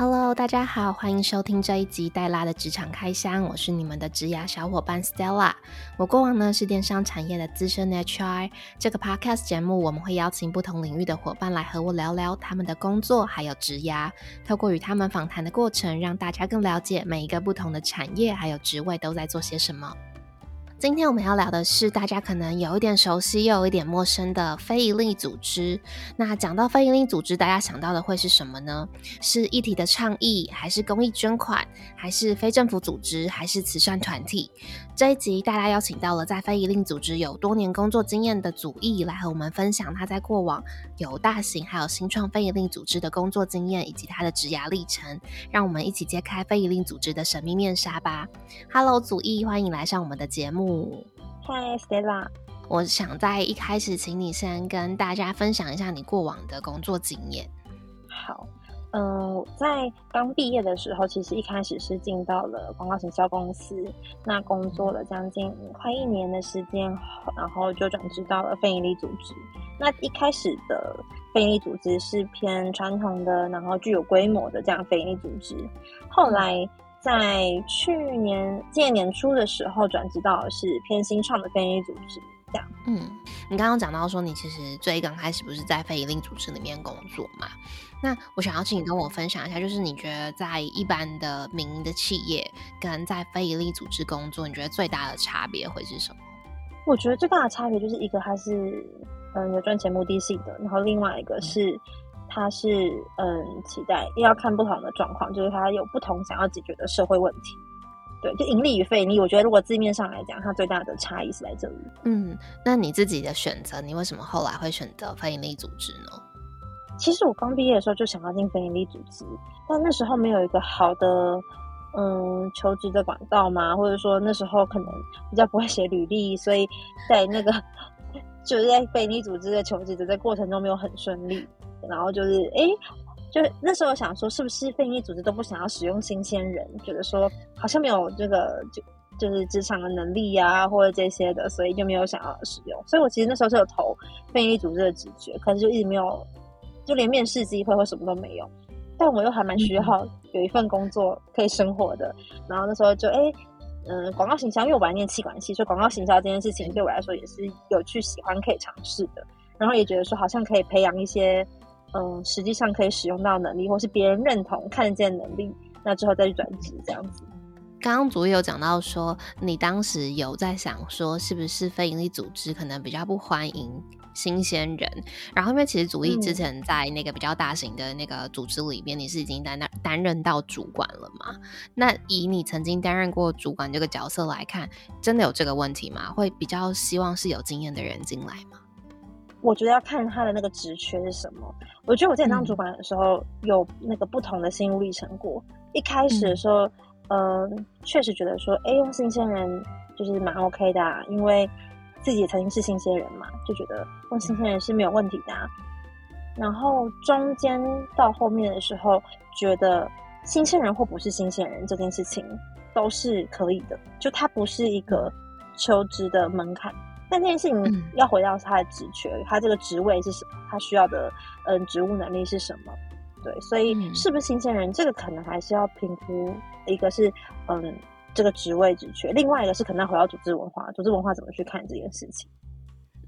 Hello，大家好，欢迎收听这一集黛拉的职场开箱，我是你们的职涯小伙伴 Stella。我过往呢是电商产业的资深 HR。这个 Podcast 节目我们会邀请不同领域的伙伴来和我聊聊他们的工作还有职涯，透过与他们访谈的过程，让大家更了解每一个不同的产业还有职位都在做些什么。今天我们要聊的是大家可能有一点熟悉又有一点陌生的非营利组织。那讲到非营利组织，大家想到的会是什么呢？是议题的倡议，还是公益捐款，还是非政府组织，还是慈善团体？这一集大家邀请到了在非营利组织有多年工作经验的祖义来和我们分享他在过往有大型还有新创非营利组织的工作经验以及他的职涯历程。让我们一起揭开非营利组织的神秘面纱吧。Hello，祖义，欢迎来上我们的节目。Hi，Stella 我想在一开始，请你先跟大家分享一下你过往的工作经验。好，嗯，在刚毕业的时候，其实一开始是进到了广告行销公司，那工作了将近快一年的时间，然后就转职到了非营利组织。那一开始的非营利组织是偏传统的，然后具有规模的这样非营利组织，后来。在去年今年年初的时候，转职到是偏新创的非营利组织，这样。嗯，你刚刚讲到说，你其实最刚开始不是在非营利组织里面工作嘛？那我想要请你跟我分享一下，就是你觉得在一般的民营的企业跟在非营利组织工作，你觉得最大的差别会是什么？我觉得最大的差别就是一个它是嗯有赚钱目的性的，然后另外一个是。他是嗯，期待要看不同的状况，就是他有不同想要解决的社会问题。对，就盈利与非盈利，我觉得如果字面上来讲，它最大的差异是在这里。嗯，那你自己的选择，你为什么后来会选择非盈利组织呢？其实我刚毕业的时候就想要进非盈利组织，但那时候没有一个好的嗯求职的管道嘛，或者说那时候可能比较不会写履历，所以在那个 就是在非盈利组织的求职的这过程中没有很顺利。然后就是，哎，就那时候想说，是不是非营利组织都不想要使用新鲜人，觉得说好像没有这个就就是职场的能力呀，或者这些的，所以就没有想要使用。所以我其实那时候是有投非营利组织的直觉，可是就一直没有，就连面试机会或什么都没有。但我又还蛮需要有一份工作可以生活的。然后那时候就，哎，嗯，广告行销，因为我本来念气管系，所以广告行销这件事情对我来说也是有去喜欢可以尝试的。然后也觉得说好像可以培养一些。嗯，实际上可以使用到能力，或是别人认同、看得见能力，那之后再去转职这样子。刚刚主有讲到说，你当时有在想说，是不是非营利组织可能比较不欢迎新鲜人？然后因为其实主义之前在那个比较大型的那个组织里边，你是已经担担担任到主管了嘛？那以你曾经担任过主管这个角色来看，真的有这个问题吗？会比较希望是有经验的人进来吗？我觉得要看他的那个职缺是什么。我觉得我之前当主管的时候，有那个不同的心路历程过。一开始的时候，嗯，确实觉得说，哎，用新鲜人就是蛮 OK 的，因为自己也曾经是新鲜人嘛，就觉得问新鲜人是没有问题的。然后中间到后面的时候，觉得新鲜人或不是新鲜人这件事情都是可以的，就它不是一个求职的门槛。但这件事情要回到他的职缺，他这个职位是什么？他需要的嗯职务能力是什么？对，所以是不是新鲜人，这个可能还是要评估。一个是嗯这个职位职缺，另外一个是可能要回到组织文化，组织文化怎么去看这件事情？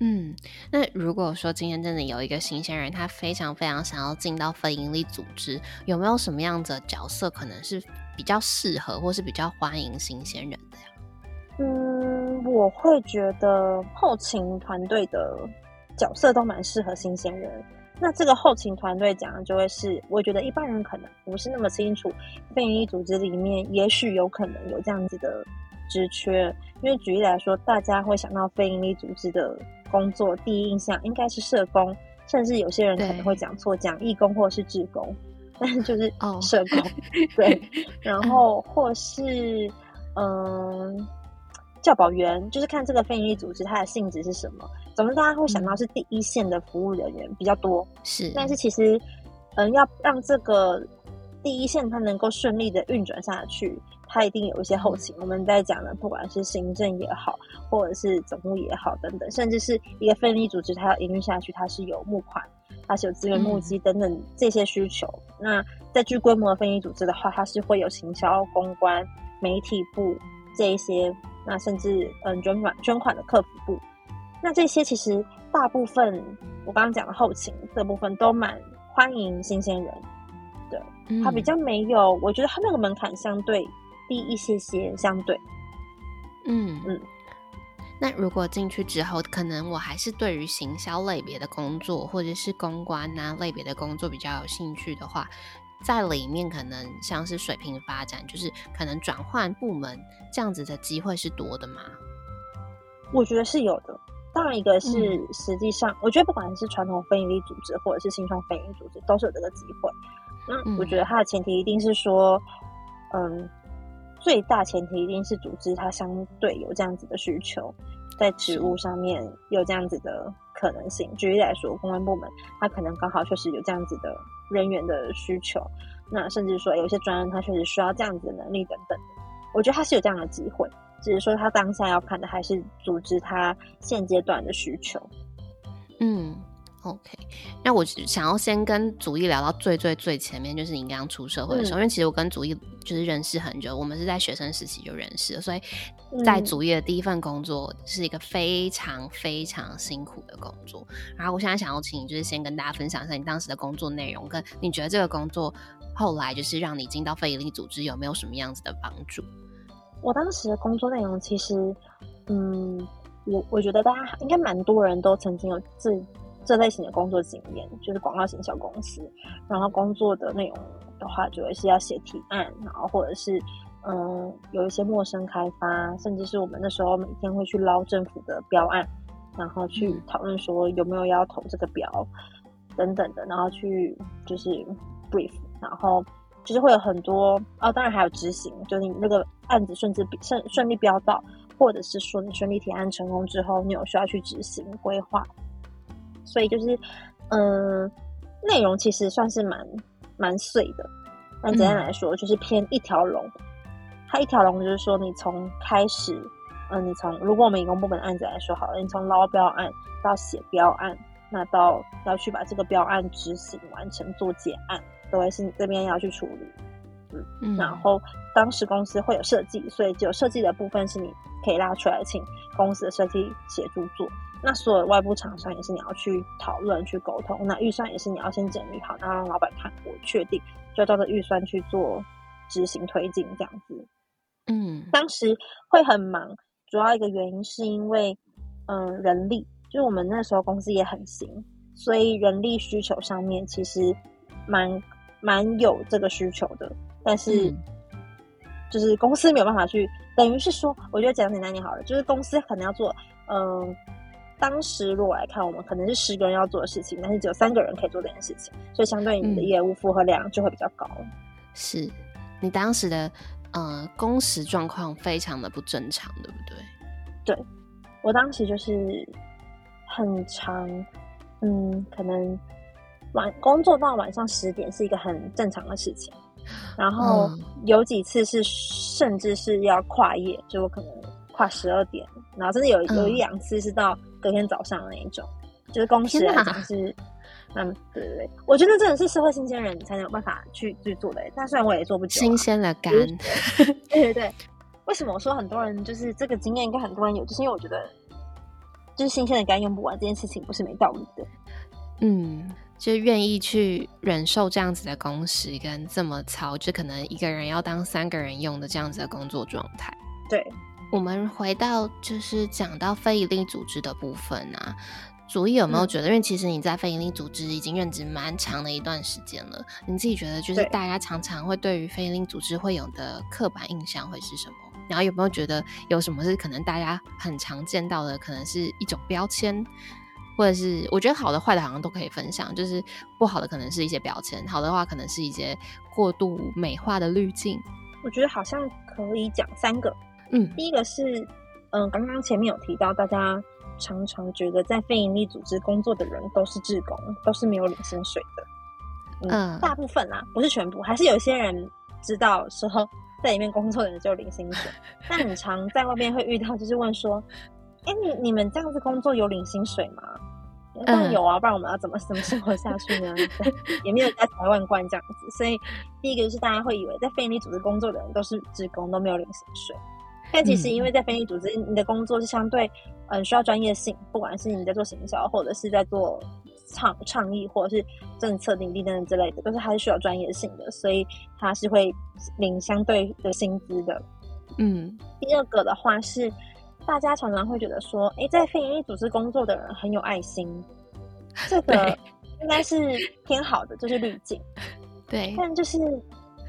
嗯，那如果说今天真的有一个新鲜人，他非常非常想要进到非营利组织，有没有什么样的角色可能是比较适合，或是比较欢迎新鲜人的呀？嗯，我会觉得后勤团队的角色都蛮适合新鲜人。那这个后勤团队讲的就会是，我觉得一般人可能不是那么清楚，非营利组织里面也许有可能有这样子的职缺。因为举例来说，大家会想到非营利组织的工作，第一印象应该是社工，甚至有些人可能会讲错，讲义工或是志工，但是就是社工。对，然后或是嗯。教保员就是看这个非营利组织它的性质是什么，总之大家会想到是第一线的服务人员比较多，是。但是其实，嗯，要让这个第一线它能够顺利的运转下去，它一定有一些后勤。我们在讲的，不管是行政也好，或者是总务也好等等，甚至是一个非营利组织它要营运下去，它是有募款，它是有资源募集等等这些需求。那在巨规模的非营利组织的话，它是会有行销、公关、媒体部这一些，那甚至嗯捐款捐款的客服部。那这些其实大部分我刚刚讲的后勤这部分都蛮欢迎新鲜人，对，他比较没有，我觉得他那个门槛相对低一些些，相对，嗯嗯。那如果进去之后，可能我还是对于行销类别的工作或者是公关啊类别的工作比较有兴趣的话，在里面可能像是水平发展，就是可能转换部门这样子的机会是多的吗？我觉得是有的。当然，一个是实际上，我觉得不管是传统非营利组织或者是新创非营利组织，都是有这个机会。那我觉得它的前提一定是说，嗯，最大前提一定是组织它相对有这样子的需求，在职务上面有这样子的可能性。举例来说，公安部门它可能刚好确实有这样子的人员的需求，那甚至说有些专案它确实需要这样子的能力等等，我觉得它是有这样的机会。只是说，他当下要看的还是组织他现阶段的需求。嗯，OK。那我想要先跟祖义聊到最最最前面，就是你刚刚出社会的时候，因为其实我跟祖义就是认识很久，我们是在学生时期就认识了，所以在祖义的第一份工作是一个非常非常辛苦的工作。然后我现在想要请你，就是先跟大家分享一下你当时的工作内容，跟你觉得这个工作后来就是让你进到非营利组织有没有什么样子的帮助？我当时的工作内容其实，嗯，我我觉得大家应该蛮多人都曾经有这这类型的工作经验，就是广告型小公司，然后工作的内容的话，主要是要写提案，然后或者是嗯有一些陌生开发，甚至是我们那时候每天会去捞政府的标案，然后去讨论说有没有要投这个标等等的，然后去就是 brief，然后。就是会有很多哦，当然还有执行，就是你那个案子顺利顺顺利标到，或者是说你顺利提案成功之后，你有需要去执行规划。所以就是，嗯，内容其实算是蛮蛮碎的，但简单来说就是偏一条龙。它一条龙就是说，你从开始，嗯，你从如果我们以公部门案子来说好了，你从捞标案到写标案，那到要去把这个标案执行完成做结案。都会是你这边要去处理，嗯，然后当时公司会有设计，所以只有设计的部分是你可以拉出来请公司的设计协助做。那所有外部厂商也是你要去讨论、去沟通。那预算也是你要先整理好，然后让老板看过，确定就照着预算去做执行推进这样子。嗯，当时会很忙，主要一个原因是因为嗯人力，就是我们那时候公司也很行，所以人力需求上面其实蛮。蛮有这个需求的，但是就是公司没有办法去，等于是说，我觉得讲简单点好了，就是公司可能要做，嗯，当时如果来看，我们可能是十个人要做的事情，但是只有三个人可以做这件事情，所以相对你的业务负荷量就会比较高。是你当时的呃工时状况非常的不正常，对不对？对，我当时就是很长，嗯，可能。晚工作到晚上十点是一个很正常的事情，然后有几次是甚至是要跨夜，就我可能跨十二点，然后甚至有有一两次是到隔天早上的那一种，就是公司来讲是，嗯，对对对，我觉得真的是社会新鲜人才能有办法去去做的，但虽然我也做不久，新鲜的肝，对对对，为什么我说很多人就是这个经验应该很多人有，就是因为我觉得就是新鲜的肝用不完这件事情不是没道理的，嗯。就愿意去忍受这样子的工时跟这么操，就可能一个人要当三个人用的这样子的工作状态。对，我们回到就是讲到非营利组织的部分啊，主意有没有觉得？因为其实你在非营利组织已经任职蛮长的一段时间了，你自己觉得就是大家常常会对于非营利组织会有的刻板印象会是什么？然后有没有觉得有什么是可能大家很常见到的，可能是一种标签？或者是我觉得好的坏的好像都可以分享，就是不好的可能是一些标签，好的话可能是一些过度美化的滤镜。我觉得好像可以讲三个，嗯，第一个是，嗯，刚刚前面有提到，大家常常觉得在非营利组织工作的人都是志工，都是没有领薪水的，嗯，大部分啦，不是全部，还是有些人知道说在里面工作的人就领薪水，但很常在外面会遇到，就是问说。哎，你你们这样子工作有领薪水吗？当然有啊，不然我们要怎么怎么生活下去呢？也没有家财万贯这样子，所以第一个就是大家会以为在非营利组织工作的人都是职工，都没有领薪水。但其实因为在非营利组织，你的工作是相对嗯需要专业性，不管是你在做行销，或者是在做倡倡议，或者是政策领地等等之类的，都是还是需要专业性的，所以他是会领相对的薪资的。嗯，第二个的话是。大家常常会觉得说，哎，在非营利组织工作的人很有爱心，这个应该是偏好的，就是滤镜。对，但就是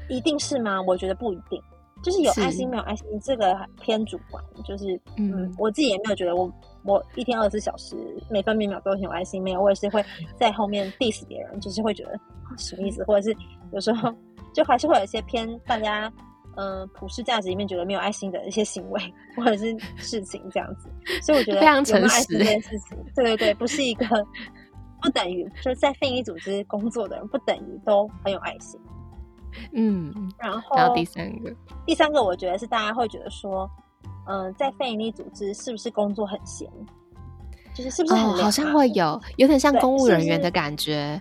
一定是吗？我觉得不一定。就是有爱心没有爱心，这个偏主观。就是嗯，我自己也没有觉得我我一天二十四小时每分每秒都很有爱心，没有，我也是会在后面 diss 别人，就是会觉得什么意思，或者是有时候就还是会有一些偏大家。嗯，普世价值里面觉得没有爱心的一些行为或者是事情这样子，所以我觉得 非常诚实这件事情，对对对，不是一个不等于就是在非营利组织工作的人不等于都很有爱心。嗯，然后第三个，第三个我觉得是大家会觉得说，嗯，在非营利组织是不是工作很闲？就是是不是很好像会有有点像公务人员的感觉？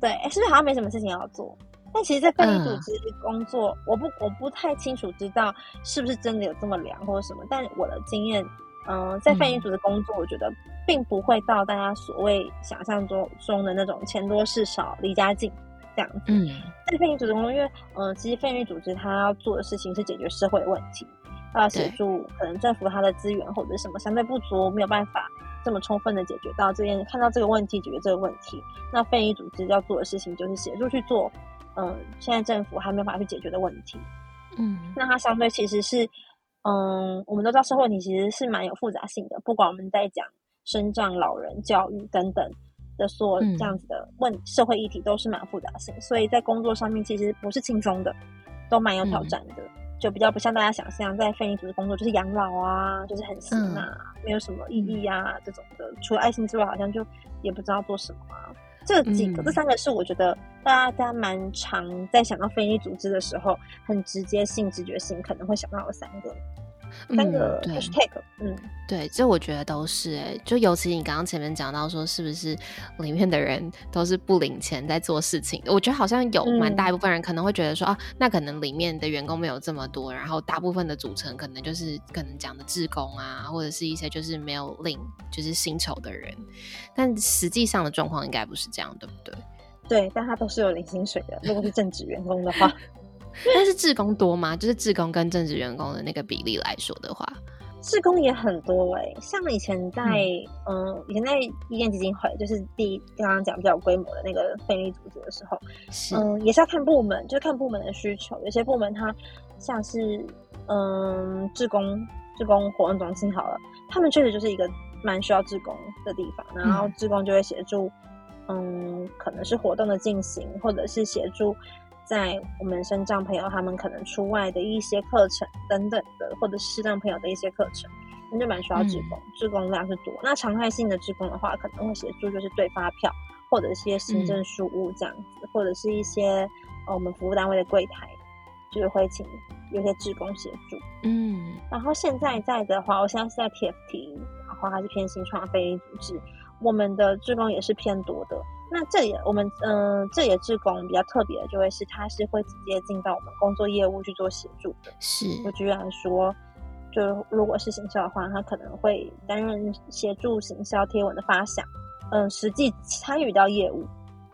对，是不是好像没什么事情要做？但其实，在非营利组织工作，我不我不太清楚知道是不是真的有这么凉或者什么。但我的经验，嗯，在非营利组织工作，我觉得并不会到大家所谓想象中中的那种钱多事少、离家近这样子。嗯，在非营利组织工作，因为嗯，其实非营利组织它要做的事情是解决社会问题，要协助可能政府它的资源或者什么相对不足，没有办法这么充分的解决到这件看到这个问题解决这个问题。那非营利组织要做的事情就是协助去做。嗯，现在政府还没有办法去解决的问题，嗯，那它相对其实是，嗯，我们都知道社会问题其实是蛮有复杂性的，不管我们在讲生长、老人、教育等等的所这样子的问社会议题，都是蛮复杂性，所以在工作上面其实不是轻松的，都蛮有挑战的，就比较不像大家想象，在非营利组织工作就是养老啊，就是很闲啊，没有什么意义啊这种的，除了爱心之外，好像就也不知道做什么啊。这几个，这三个是我觉得大家蛮常在想到非营利组织的时候，很直接性、直觉性可能会想到的三个。三个 hashtag，嗯，对，这我觉得都是哎，就尤其你刚刚前面讲到说，是不是里面的人都是不领钱在做事情？我觉得好像有蛮大一部分人可能会觉得说啊，那可能里面的员工没有这么多，然后大部分的组成可能就是可能讲的志工啊，或者是一些就是没有领就是薪酬的人，但实际上的状况应该不是这样，对不对？对，但他都是有领薪水的，如果是正职员工的话。但是志工多吗？就是志工跟正职员工的那个比例来说的话，志工也很多哎。像以前在嗯，以前在医院基金会，就是第刚刚讲比较有规模的那个非利组织的时候，嗯，也是要看部门，就是看部门的需求。有些部门它像是嗯，志工志工活动中心好了，他们确实就是一个蛮需要志工的地方，然后志工就会协助，嗯，可能是活动的进行，或者是协助。在我们身障朋友他们可能出外的一些课程等等的，或者是视障朋友的一些课程，那就蛮需要志工，职工量是多。那常态性的志工的话，可能会协助就是对发票，或者一些行政事务这样子，或者是一些呃我们服务单位的柜台，就是会请有些志工协助。嗯，然后现在在的话，我现在是在 TFT，然后还是偏新创非营利组织，我们的志工也是偏多的。那这也我们嗯，这里的志工比较特别的，就会是他是会直接进到我们工作业务去做协助的。是，我居然说，就如果是行销的话，他可能会担任协助行销贴文的发想，嗯，实际参与到业务，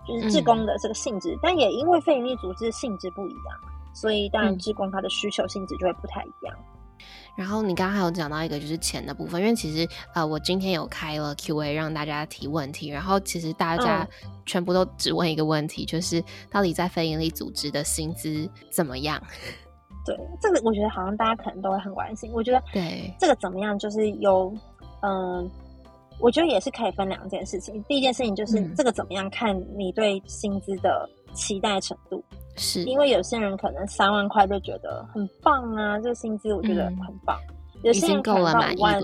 就是志工的这个性质。但也因为非营利组织性质不一样，所以当然志工他的需求性质就会不太一样。然后你刚刚还有讲到一个就是钱的部分，因为其实呃我今天有开了 Q&A 让大家提问题，然后其实大家全部都只问一个问题，就是到底在非营利组织的薪资怎么样？对，这个我觉得好像大家可能都会很关心。我觉得对这个怎么样，就是有嗯，我觉得也是可以分两件事情。第一件事情就是这个怎么样看你对薪资的期待程度。是因为有些人可能三万块就觉得很棒啊，这个薪资我觉得很棒。有些人可能到五万，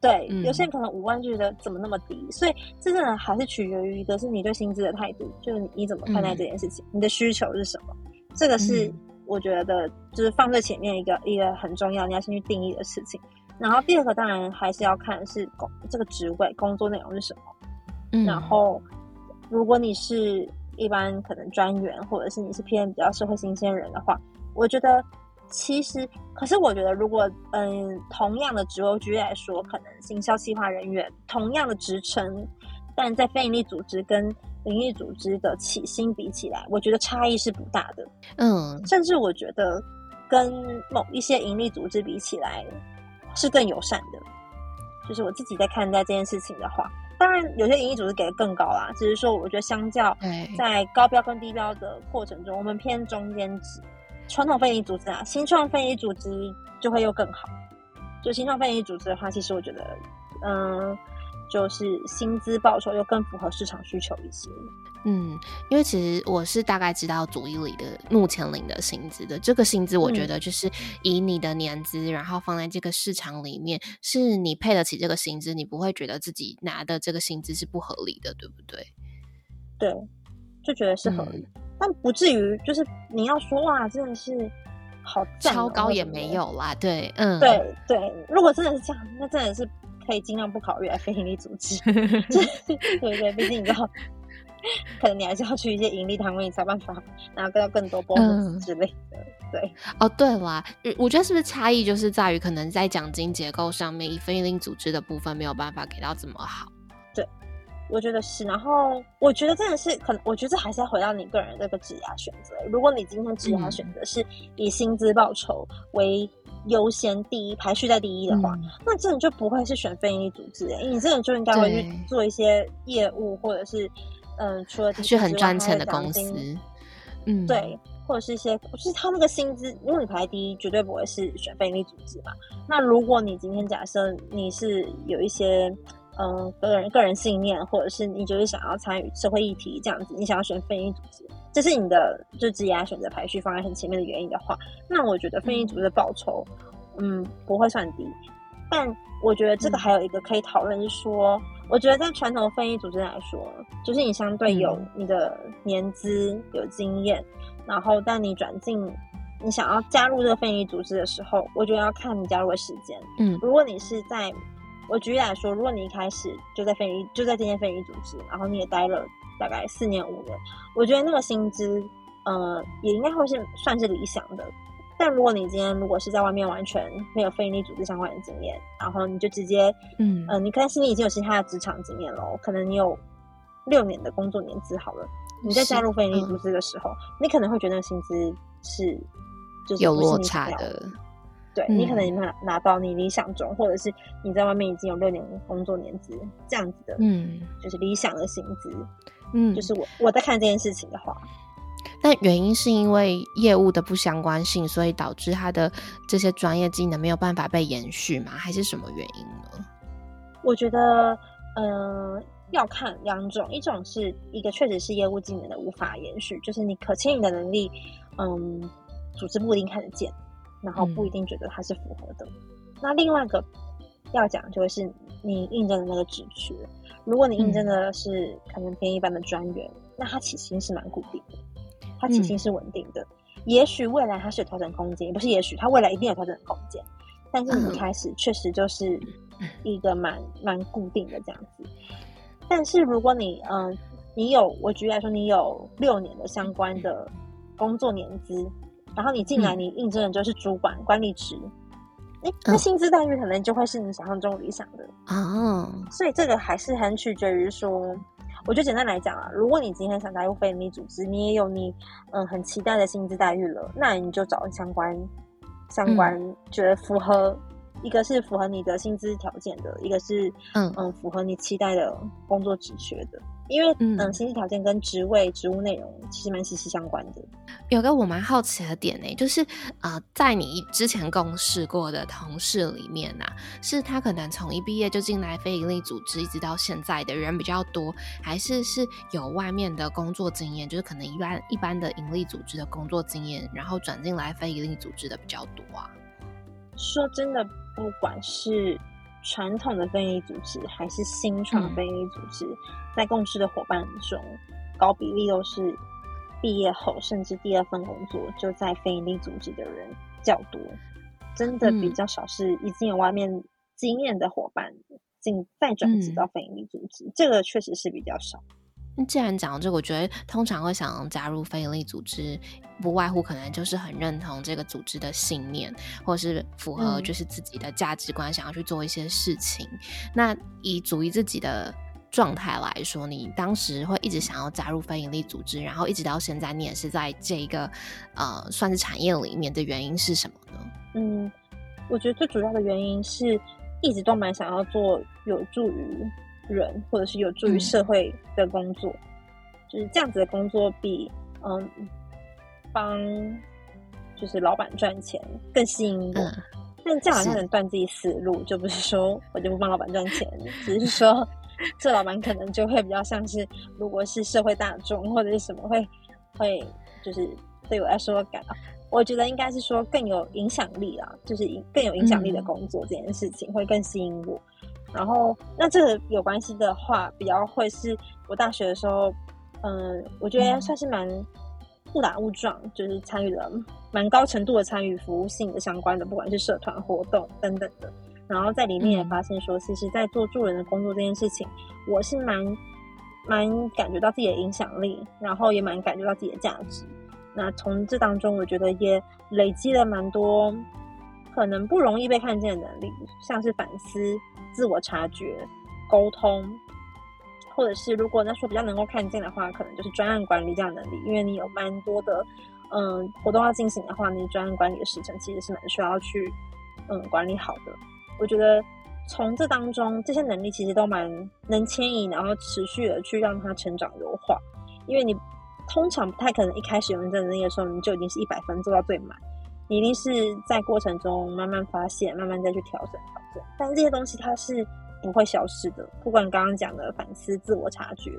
对，有些人可能五万就觉得怎么那么低，所以这真的还是取决于一个是你对薪资的态度，就是你怎么看待这件事情，你的需求是什么，这个是我觉得就是放在前面一个一个很重要，你要先去定义的事情。然后第二个当然还是要看是工这个职位工作内容是什么。嗯，然后如果你是一般可能专员，或者是你是偏比较社会新鲜人的话，我觉得其实，可是我觉得如果嗯同样的职位举例来说，可能行销企划人员同样的职称，但在非营利组织跟营利组织的起薪比起来，我觉得差异是不大的。嗯，甚至我觉得跟某一些盈利组织比起来是更友善的。就是我自己在看待这件事情的话，当然有些营业组织给的更高啦，只是说我觉得相较在高标跟低标的过程中，我们偏中间值。传统非营组织啊，新创非营组织就会又更好。就新创非营组织的话，其实我觉得，嗯。就是薪资报酬又更符合市场需求一些。嗯，因为其实我是大概知道组一里的目前领的薪资的，这个薪资我觉得就是以你的年资，然后放在这个市场里面，是你配得起这个薪资，你不会觉得自己拿的这个薪资是不合理的，对不对？对，就觉得是合理，但不至于就是你要说哇，真的是好超高也没有啦。对，嗯，对对，如果真的是这样，那真的是。可以尽量不考虑来非营利组织，对对，毕竟你知道，可能你还是要去一些盈利单位，你才办法拿到更多 bonus 之类的。对，哦，对啦，我觉得是不是差异就是在于，可能在奖金结构上面，以非营利组织的部分没有办法给到这么好。对，我觉得是。然后，我觉得真的是，可能我觉得还是要回到你个人这个职业选择。如果你今天职业选择是以薪资报酬为优先第一排序在第一的话，那这种就不会是选非营利组织，你这种就应该会去做一些业务，或者是嗯，除了去很赚钱的公司，嗯，对，或者是一些就是他那个薪资，因为你排第一，绝对不会是选非营利组织嘛。那如果你今天假设你是有一些。嗯，个人个人信念，或者是你就是想要参与社会议题这样子，你想要选非营利组织，这是你的就职业选择排序放在很前面的原因的话，那我觉得非营利组织的报酬，嗯，不会算低。但我觉得这个还有一个可以讨论是说，我觉得在传统非营利组织来说，就是你相对有你的年资有经验，然后但你转进你想要加入这个非营利组织的时候，我觉得要看你加入的时间。嗯，如果你是在我举例来说，如果你一开始就在非营就在这间非营组织，然后你也待了大概四年五年，我觉得那个薪资，呃，也应该会是算是理想的。但如果你今天如果是在外面完全没有非营利组织相关的经验，然后你就直接，嗯，呃，你可能心里已经有其他的职场经验了，可能你有六年的工作年资好了，你在加入非营利组织的时候，你可能会觉得薪资是就是有落差的。对你可能拿拿到你理想中，或者是你在外面已经有六年工作年资这样子的，嗯，就是理想的薪资，嗯，就是我我在看这件事情的话，但原因是因为业务的不相关性，所以导致他的这些专业技能没有办法被延续吗？还是什么原因呢？我觉得，嗯，要看两种，一种是一个确实是业务技能的无法延续，就是你可迁移的能力，嗯，组织不一定看得见。然后不一定觉得它是符合的。那另外一个要讲就是你应征的那个职缺，如果你应征的是可能偏一般的专员，那他起薪是蛮固定的，它起薪是稳定的。也许未来它是有调整空间，也不是也许它未来一定有调整空间，但是你一开始确实就是一个蛮蛮固定的这样子。但是如果你嗯你有我举例来说，你有六年的相关的工作年资。然后你进来，你应征的就是主管管理职，哎，那薪资待遇可能就会是你想象中理想的。啊。所以这个还是很取决于说，我觉得简单来讲啊，如果你今天想加入非营利组织，你也有你嗯很期待的薪资待遇了，那你就找相关相关觉得符合，一个是符合你的薪资条件的，一个是嗯。嗯符合你期待的工作职缺的。因为嗯，薪资条件跟职位、职务内容其实蛮息息相关的。有个我蛮好奇的点呢，就是呃，在你之前共事过的同事里面呐，是他可能从一毕业就进来非营利组织，一直到现在的人比较多，还是是有外面的工作经验，就是可能一般一般的盈利组织的工作经验，然后转进来非盈利组织的比较多啊？说真的，不管是。传统的非营利组织还是新创非营利组织，在共事的伙伴中，高比例都是毕业后甚至第二份工作就在非营利组织的人较多，真的比较少是已经有外面经验的伙伴进再转职到非营利组织，这个确实是比较少。那既然讲到这个，我觉得通常会想加入非营利组织，不外乎可能就是很认同这个组织的信念，或者是符合就是自己的价值观，想要去做一些事情。那以组于自己的状态来说，你当时会一直想要加入非营利组织，然后一直到现在，你也是在这一个呃算是产业里面的原因是什么呢？嗯，我觉得最主要的原因是一直都蛮想要做有助于。人或者是有助于社会的工作，就是这样子的工作比嗯帮就是老板赚钱更吸引我。但这样好像能断自己思路，就不是说我就不帮老板赚钱，只是说这老板可能就会比较像是，如果是社会大众或者是什么会会就是对我来说感，我觉得应该是说更有影响力啦，就是更有影响力的工作这件事情会更吸引我。然后，那这个有关系的话，比较会是我大学的时候，嗯，我觉得算是蛮误打误撞，就是参与了蛮高程度的参与服务性的相关的，不管是社团活动等等的。然后在里面也发现说，其实，在做助人的工作这件事情，我是蛮蛮感觉到自己的影响力，然后也蛮感觉到自己的价值。那从这当中，我觉得也累积了蛮多可能不容易被看见的能力，像是反思。自我察觉、沟通，或者是如果那说比较能够看见的话，可能就是专案管理这样能力。因为你有蛮多的嗯活动要进行的话，你专案管理的时程其实是蛮需要去嗯管理好的。我觉得从这当中，这些能力其实都蛮能牵引，然后持续的去让它成长优化。因为你通常不太可能一开始用这能力的时候，你就已经是一百分做到最满。你一定是在过程中慢慢发现，慢慢再去调整调整。但是这些东西它是不会消失的，不管刚刚讲的反思、自我察觉，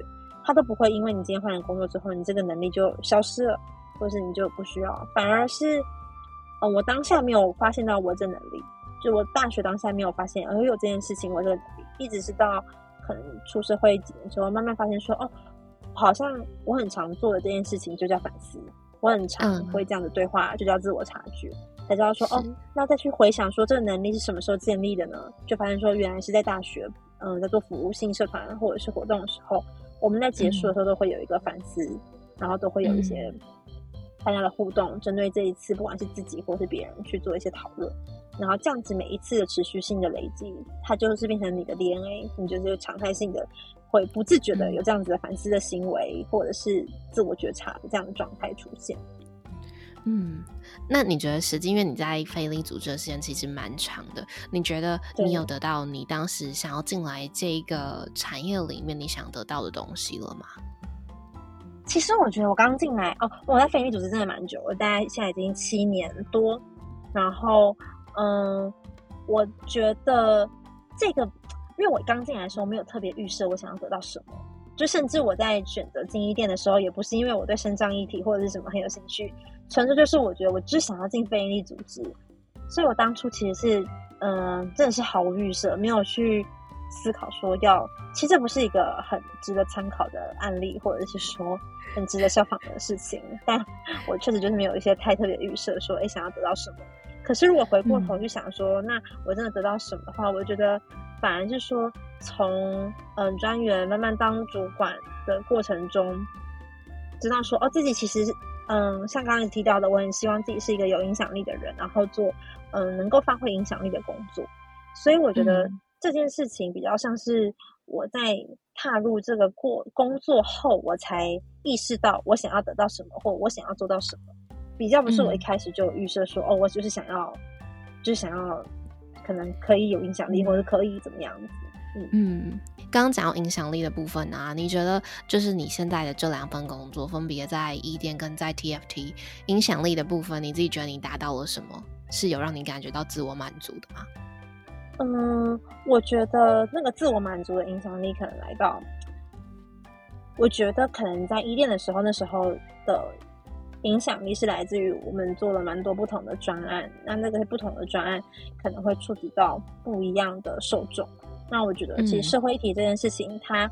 它都不会因为你今天换了工作之后，你这个能力就消失了，或是你就不需要。反而是，嗯，我当下没有发现到我这能力，就我大学当下没有发现，而有这件事情，我这个能力，一直是到可能出社会几年之后，慢慢发现说，哦，好像我很常做的这件事情就叫反思。我很常会这样的对话，就叫自我察觉，才知道说哦，那再去回想说这个能力是什么时候建立的呢？就发现说原来是在大学，嗯，在做服务性社团或者是活动的时候，我们在结束的时候都会有一个反思，然后都会有一些大家的互动，针对这一次不管是自己或是别人去做一些讨论，然后这样子每一次的持续性的累积，它就是变成你的 DNA，你就是常态性的。会不自觉的有这样子的反思的行为，或者是自我觉察的这样的状态出现。嗯，那你觉得实际因为你在非利组织的时间其实蛮长的，你觉得你有得到你当时想要进来这个产业里面你想得到的东西了吗？其实我觉得我刚进来哦，我在非利组织真的蛮久，我大概现在已经七年多。然后，嗯，我觉得这个。因为我刚进来的时候没有特别预设我想要得到什么，就甚至我在选择金一店的时候，也不是因为我对生长议题或者是什么很有兴趣，纯粹就是我觉得我只想要进非营利组织，所以我当初其实是嗯，真的是毫无预设，没有去思考说要，其实这不是一个很值得参考的案例，或者是说 很值得效仿的事情，但我确实就是没有一些太特别预设，说哎想要得到什么。可是如果回过头去想说，那我真的得到什么的话，我觉得。反而是说，从嗯专员慢慢当主管的过程中，知道说哦自己其实嗯像刚刚你提到的，我很希望自己是一个有影响力的人，然后做嗯能够发挥影响力的工作。所以我觉得这件事情比较像是我在踏入这个过工作后，我才意识到我想要得到什么，或我想要做到什么。比较不是我一开始就预设说哦，我就是想要，就是想要。可能可以有影响力，或者可以怎么样子？嗯，刚刚讲到影响力的部分啊，你觉得就是你现在的这两份工作，分别在一店跟在 TFT，影响力的部分，你自己觉得你达到了什么？是有让你感觉到自我满足的吗？嗯，我觉得那个自我满足的影响力可能来到，我觉得可能在一店的时候，那时候的。影响力是来自于我们做了蛮多不同的专案，那那个不同的专案可能会触及到不一样的受众。那我觉得，其实社会议题这件事情，它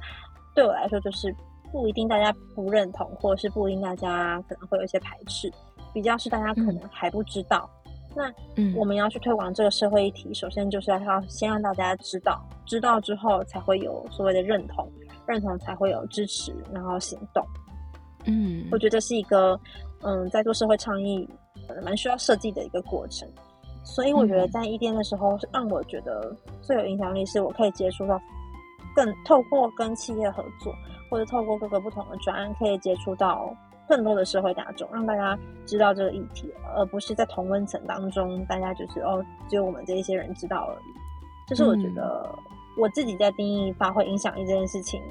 对我来说就是不一定大家不认同，或者是不一定大家可能会有一些排斥，比较是大家可能还不知道，那嗯，我们要去推广这个社会议题，首先就是要先让大家知道，知道之后才会有所谓的认同，认同才会有支持，然后行动。嗯，我觉得是一个嗯，在做社会倡议蛮需要设计的一个过程。所以我觉得在一店的时候，让我觉得最有影响力是我可以接触到更透过跟企业合作，或者透过各个不同的专案，可以接触到更多的社会大众，让大家知道这个议题，而不是在同温层当中，大家就是哦，只有我们这一些人知道而已。就是我觉得我自己在定义发挥影响力这件事情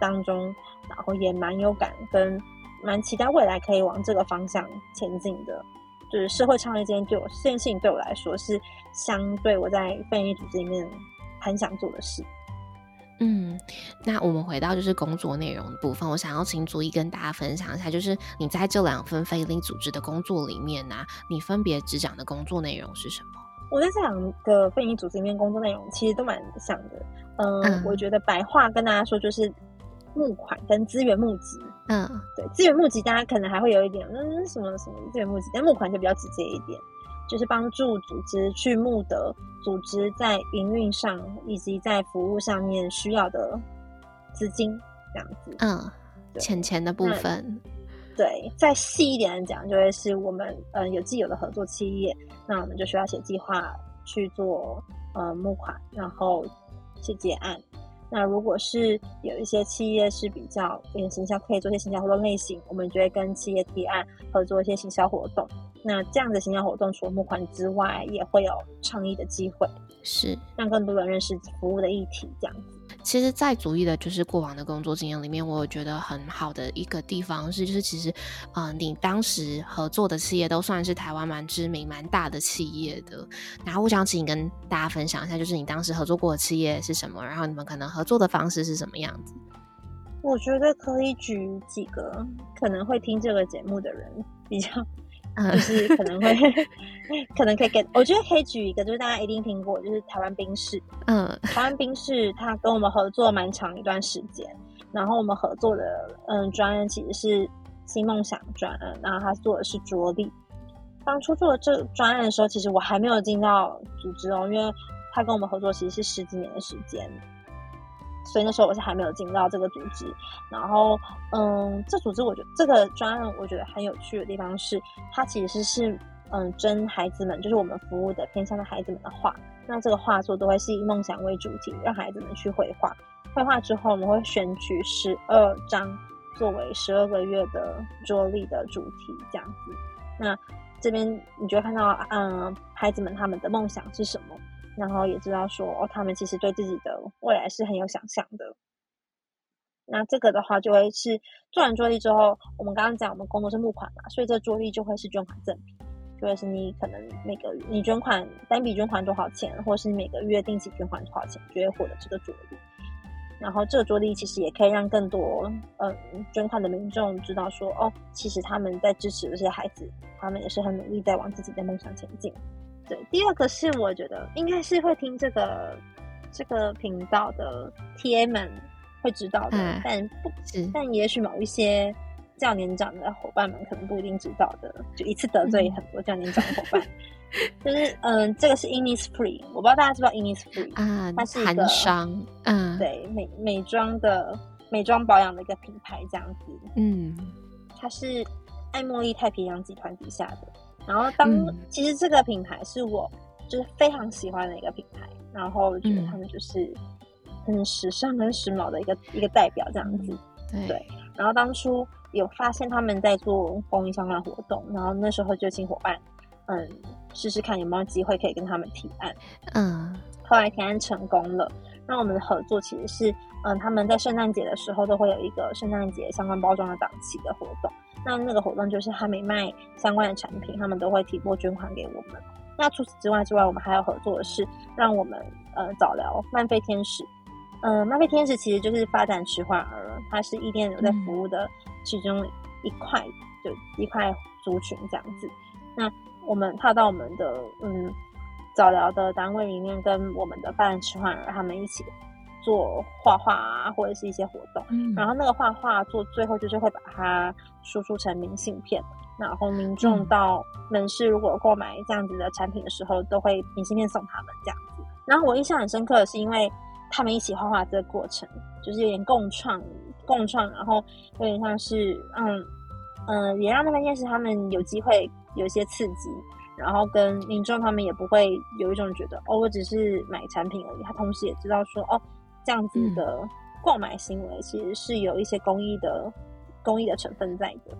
当中，然后也蛮有感，跟蛮期待未来可以往这个方向前进的。就是社会倡议这件对我这件事情对我来说是相对我在非营利组织里面很想做的事。嗯，那我们回到就是工作内容的部分，我想要请主一跟大家分享一下，就是你在这两份非营利组织的工作里面呢，你分别执掌的工作内容是什么？我在这两个非营利组织里面工作内容其实都蛮像的。嗯，我觉得白话跟大家说就是募款跟资源募集。嗯，对，资源募集大家可能还会有一点，嗯，什么什么资源募集，但募款就比较直接一点，就是帮助组织去募得组织在营运上以及在服务上面需要的资金，这样子。嗯，钱钱的部分。对，再细一点讲，就会是我们嗯有既有的合作企业，那我们就需要写计划去做呃募款，然后去结案。那如果是有一些企业是比较有行销，可以做一些行销活动类型，我们就会跟企业提案合作一些行销活动。那这样的行销活动除了募款之外，也会有倡议的机会，是让更多人认识服务的议题，这样子。其实，在主义的，就是过往的工作经验里面，我有觉得很好的一个地方是，就是其实，嗯，你当时合作的企业都算是台湾蛮知名、蛮大的企业的。然后，我想请你跟大家分享一下，就是你当时合作过的企业是什么，然后你们可能合作的方式是什么样子？我觉得可以举几个可能会听这个节目的人比较。就是可能会，可能可以给，我觉得可以举一个，就是大家一定听过，就是台湾冰室。嗯，台湾冰室他跟我们合作蛮长一段时间，然后我们合作的嗯专案其实是新梦想专案，然后他做的是着力。当初做这专案的时候，其实我还没有进到组织哦，因为他跟我们合作其实是十几年的时间。所以那时候我是还没有进到这个组织，然后，嗯，这组织我觉得这个专案我觉得很有趣的地方是，它其实是嗯真孩子们，就是我们服务的偏向的孩子们的画，那这个画作都会是以梦想为主题，让孩子们去绘画。绘画之后，我们会选取十二张作为十二个月的桌历的主题，这样子。那这边你就会看到，嗯，孩子们他们的梦想是什么？然后也知道说，哦，他们其实对自己的未来是很有想象的。那这个的话，就会是做完桌历之后，我们刚刚讲我们工作是募款嘛，所以这桌历就会是捐款赠品，就会是你可能每个你捐款单笔捐款多少钱，或是你每个月定期捐款多少钱，就会获得这个桌历。然后这个桌历其实也可以让更多嗯捐款的民众知道说，哦，其实他们在支持这些孩子，他们也是很努力在往自己的梦想前进。对，第二个是我觉得应该是会听这个这个频道的 T A 们会知道的，但不，但也许某一些较年长的伙伴们可能不一定知道的，就一次得罪很多较年长的伙伴。就是嗯，这个是 Innisfree，我不知道大家知不知道 Innisfree 啊，它是一个商，嗯，对美美妆的美妆保养的一个品牌这样子，嗯，它是爱茉莉太平洋集团底下的。然后当其实这个品牌是我就是非常喜欢的一个品牌，然后我觉得他们就是很时尚、很时髦的一个一个代表这样子。对。然后当初有发现他们在做公益相关活动，然后那时候就请伙伴嗯试试看有没有机会可以跟他们提案。嗯。后来提案成功了，那我们的合作其实是嗯他们在圣诞节的时候都会有一个圣诞节相关包装的档期的活动。那那个活动就是他每卖相关的产品，他们都会提拨捐款给我们。那除此之外之外，我们还有合作的是让我们呃早疗漫飞天使。嗯，慢飞天使其实就是发展迟缓儿，它是伊甸有在服务的其中一块，就一块族群这样子。那我们踏到我们的嗯早疗的单位里面，跟我们的发展迟缓儿他们一起做画画啊，或者是一些活动。嗯然后那个画画做最后就是会把它输出成明信片，然后民众嗯到门市如果购买这样子的产品的时候，都会明信片送他们这样子。然后我印象很深刻的是，因为他们一起画画这个过程，就是有点共创共创，然后有点像是嗯嗯、呃也让那件事他们有机会有一些刺激。然后跟民众他们也不会有一种觉得哦，我只是买产品而已。他同时也知道说哦，这样子的购买行为其实是有一些公益的公益的成分在的。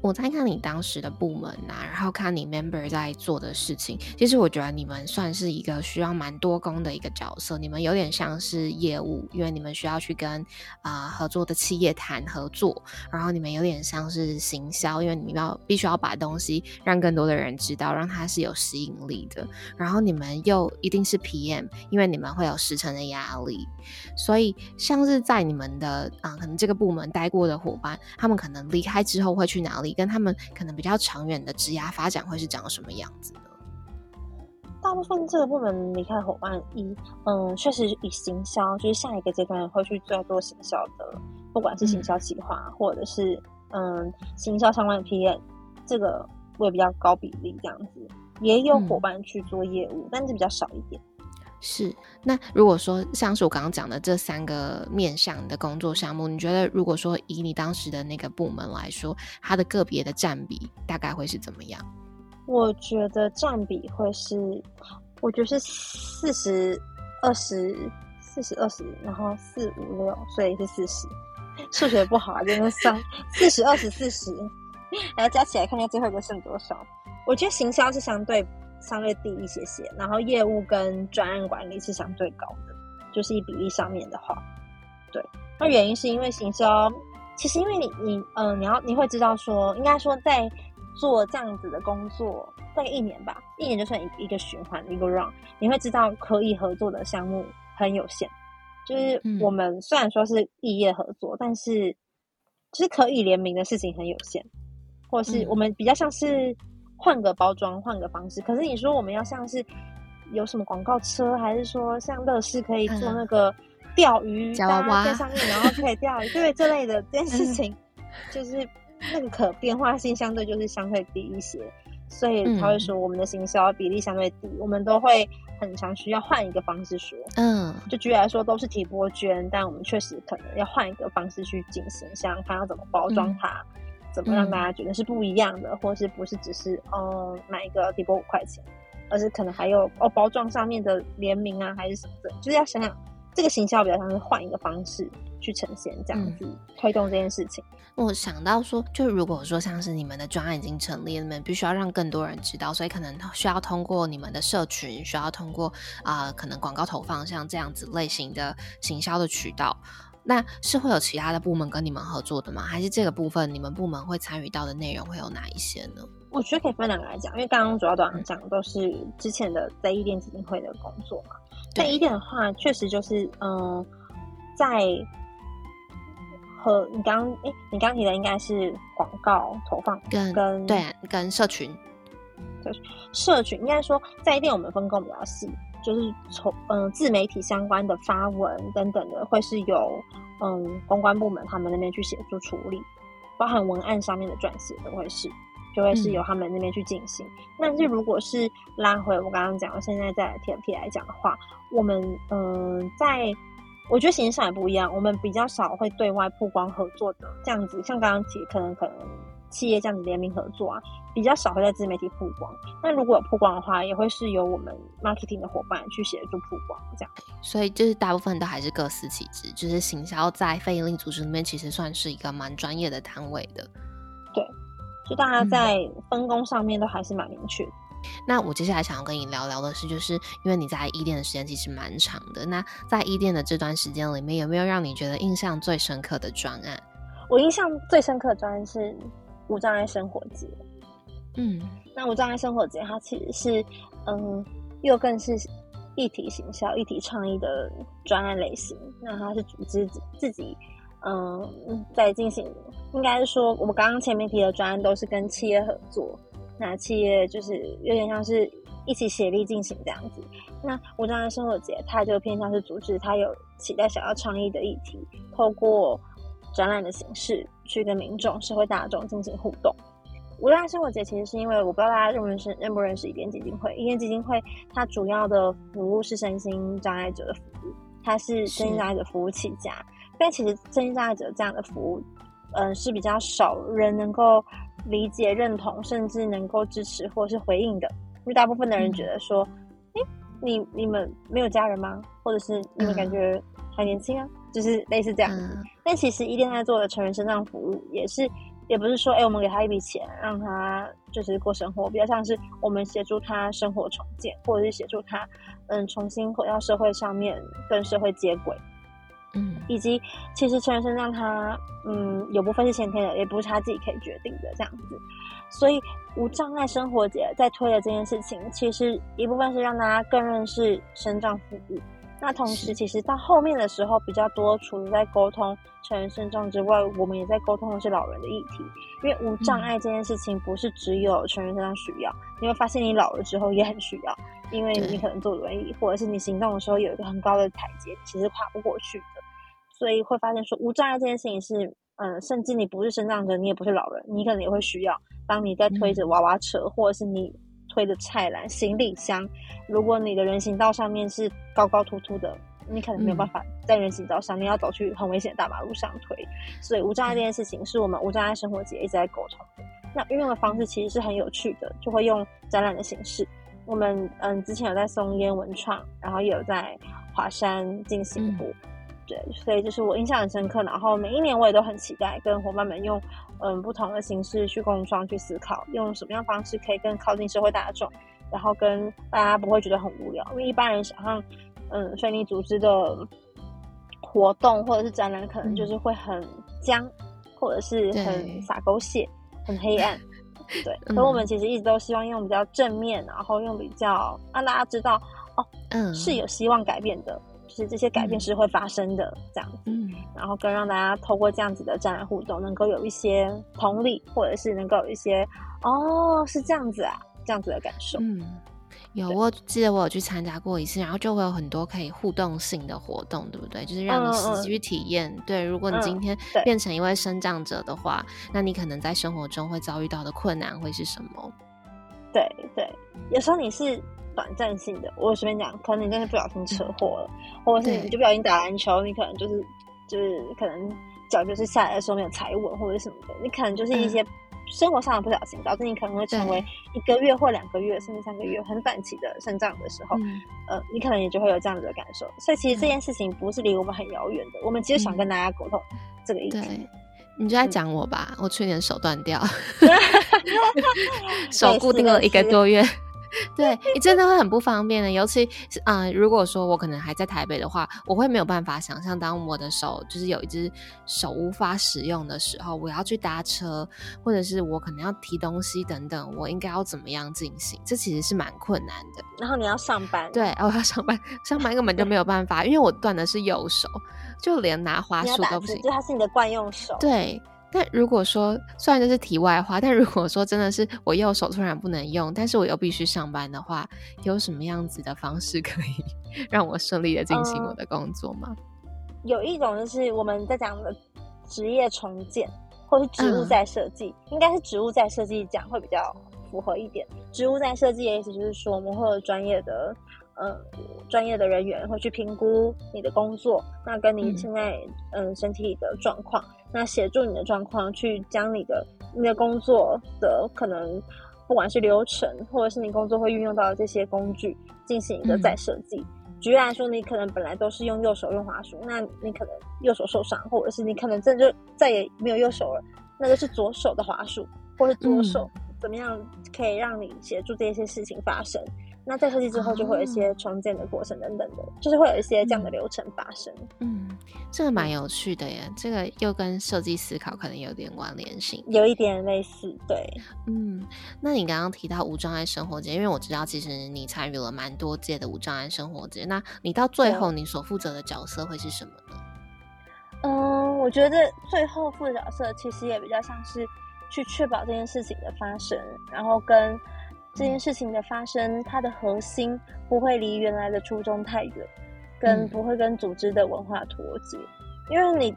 我在看你当时的部门啊，然后看你 member 在做的事情，其实我觉得你们算是一个需要蛮多工的一个角色。你们有点像是业务，因为你们需要去跟啊、合作的企业谈合作，然后你们有点像是行销，因为你们要必须要把东西让更多的人知道，让它是有吸引力的。然后你们又一定是 PM，因为你们会有时程的压力，所以像是在你们的啊、可能这个部门待过的伙伴，他们可能离开之后会去哪里？跟他们可能比较长远的职涯发展会是长什么样子呢？大部分这个部门离开伙伴，一嗯，确实以行销就是下一个阶段会去做做行销的，不管是行销企划、或者是嗯行销相关的 PM，这个会比较高比例这样子。也有伙伴去做业务，但是比较少一点。是，那如果说像是我刚刚讲的这三个面向的工作项目，你觉得如果说以你当时的那个部门来说，它的个别的占比大概会是怎么样？我觉得占比会是，我觉得是四十二十，四十二十，然后四五六，所以是四十。数学不好啊，真的算四十二十四十，然后加起来看看最后一个剩多少。我觉得行销是相对相对低一些些，然后业务跟专案管理是相对高的，就是以比例上面的话，对。那原因是因为行销，其实因为你你嗯、呃，你要你会知道说，应该说在做这样子的工作大概一年吧，一年就算一一个循环一个 round，你会知道可以合作的项目很有限，就是嗯。我们虽然说是异业合作，但是就是可以联名的事情很有限，或是嗯。我们比较像是换个包装、换个方式。可是你说我们要像是有什么广告车，还是说像乐视可以做嗯那个钓鱼，在上面然后可以钓鱼，对这类的这件事情，就是那个可变化性相对就是相对低一些。所以他会说我们的行销比例相对低，我们都会很常需要换一个方式说。嗯就举例来说，都是提拨捐，但我们确实可能要换一个方式去进行，想想看要怎么包装它，怎么让大家觉得是不一样的，或是不是只是哦买一个提拨五块钱，而是可能还有哦包装上面的联名啊，还是什么的，就是要想想这个行销比较像是换一个方式去呈现，这样子、推动这件事情。我想到说，就如果说像是你们的专案已经成立了，你们必须要让更多人知道，所以可能需要通过你们的社群，需要通过啊、呃可能广告投放像这样子类型的行销的渠道。那是会有其他的部门跟你们合作的吗？还是这个部分你们部门会参与到的内容会有哪一些呢？我觉得可以分两个来讲，因为刚刚主要都讲的都是之前的在一店基金会的工作嘛。在一店的话，确实就是嗯、呃在和你刚刚诶，你刚提的应该是广告投放跟跟对啊跟社群，社群，应该说在一店我们分工比较细，就是从嗯、呃、自媒体相关的发文等等的，会是由嗯公关部门他们那边去协助处理，包含文案上面的撰写都会是。就会是由他们那边去进行。但是如果是拉回我刚刚讲的，现在在 TFT 来讲的话，我们嗯、呃在我觉得形式上也不一样，我们比较少会对外曝光合作的这样子，像刚刚提可能可能企业这样子联名合作啊，比较少会在自媒体曝光。那如果有曝光的话，也会是由我们 marketing 的伙伴去协助曝光这样。所以就是大部分都还是各司其职，就是行销在非营利组织里面其实算是一个蛮专业的单位的。对。就大家在分工上面都还是蛮明确的。那我接下来想要跟你聊聊的是，就是因为你在一店的时间其实蛮长的，那在一店的这段时间里面，有没有让你觉得印象最深刻的专案？我印象最深刻的专案是无障碍生活节。嗯，那无障碍生活节它其实是嗯，又更是一体行销、一体创意的专案类型。那它是组织自己。嗯，在进行，应该是说，我们刚刚前面提的专案都是跟企业合作，那企业就是有点像是一起协力进行这样子。那无障碍生活节，它就偏向是组织，它有期待想要倡议的议题，透过展览的形式去跟民众、社会大众进行互动。无障碍生活节其实是因为我不知道大家认不认识认不认识一点基金会，一点基金会它主要的服务是身心障碍者的服务，它是身心障碍者服务起家。但其实身心障碍者这样的服务，嗯，是比较少人能够理解、认同，甚至能够支持或是回应的。因为大部分的人觉得说，哎，你你们没有家人吗？或者是你们感觉还年轻啊？就是类似这样。但其实一定在做的成人身障服务，也是也不是说，哎，我们给他一笔钱，让他就是过生活，比较像是我们协助他生活重建，或者是协助他，嗯，重新回到社会上面，跟社会接轨。嗯，以及其实成人身障他，嗯，有部分是先天的，也不是他自己可以决定的这样子。所以无障碍生活节在推的这件事情，其实一部分是让大家更认识身障服务。那同时，其实到后面的时候比较多，除了在沟通成人身障之外，我们也在沟通的是老人的议题。因为无障碍这件事情不是只有成人身上需要，你会发现你老了之后也很需要，因为你可能坐轮椅，或者是你行动的时候有一个很高的台阶，其实跨不过去的。所以会发现说无障碍这件事情是，嗯，甚至你不是身障者，你也不是老人，你可能也会需要。当你在推着娃娃车，或者是你推着菜篮、行李箱，如果你的人行道上面是高高凸凸的，你可能没有办法在人行道上，你要走去很危险的大马路上推。所以无障碍这件事情是我们无障碍生活节一直在沟通的。那运用的方式其实是很有趣的，就会用展览的形式。我们嗯之前有在松烟文创，然后也有在华山进行过。对，所以就是我印象很深刻。然后每一年我也都很期待跟伙伴们用嗯不同的形式去共创、去思考，用什么样方式可以更靠近社会大众，然后跟大家不会觉得很无聊。因为一般人想象嗯非利组织的活动或者是展览，可能就是会很僵，或者是很洒狗血、很黑暗。对，所以我们其实一直都希望用比较正面，然后用比较让大家知道哦，嗯，是有希望改变的。就是这些改变是会发生的，这样子，然后更让大家透过这样子的展览互动，能够有一些同理，或者是能够有一些哦，是这样子啊，这样子的感受。嗯，有，我记得我有去参加过一次，然后就会有很多可以互动性的活动，对不对？就是让你实际去体验。对，如果你今天变成一位生长者的话，那你可能在生活中会遭遇到的困难会是什么？对对，有时候你是。短暂性的，我随便讲，可能你真的不小心车祸了，或者是你就不小心打篮球，你可能就是就是可能脚就是下来的时候没有踩稳，或者什么的，你可能就是一些生活上的不小心，导致你可能会成为一个月或两个月甚至三个月很短期的肾脏的时候，呃，你可能也就会有这样子的感受。所以其实这件事情不是离我们很遥远的，我们其实想跟大家沟通这个意题。你就在讲我吧，我去年手断掉，手固定了一个多月。对你真的会很不方便的，尤其是啊，如果说我可能还在台北的话，我会没有办法想象，当我的手就是有一只手无法使用的时候，我要去搭车，或者是我可能要提东西等等，我应该要怎么样进行？这其实是蛮困难的。然后你要上班，对，我要上班，上班根本就没有办法，因为我断的是右手，就连拿花束都不行，就它是你的惯用手，对。但如果说，虽然这是题外话，但如果说真的是我右手突然不能用，但是我又必须上班的话，有什么样子的方式可以 让我顺利的进行我的工作吗？有一种就是我们在讲的职业重建，或是植物在设计，应该是植物在设计讲会比较符合一点。植物在设计的意思就是说，我们会有专业的。嗯，专业的人员会去评估你的工作，那跟你现在嗯身体的状况，那协助你的状况，去将你的你的工作的可能，不管是流程或者是你工作会运用到的这些工具，进行一个再设计。举例来说，你可能本来都是用右手用滑鼠，那你可能右手受伤，或者是你可能真的就再也没有右手了，那就是左手的滑鼠，或者左手怎么样可以让你协助这些事情发生。那在设计之后，就会有一些重建的过程等等的，就是会有一些这样的流程发生。嗯，这个蛮有趣的耶，这个又跟设计思考可能有点关联性，有一点类似。对，嗯，那你刚刚提到无障碍生活节，因为我知道其实你参与了蛮多届的无障碍生活节，那你到最后你所负责的角色会是什么呢？嗯，我觉得最后负责角色其实也比较像是去确保这件事情的发生，然后跟。这件事情的发生，它的核心不会离原来的初衷太远，跟不会跟组织的文化脱节。因为你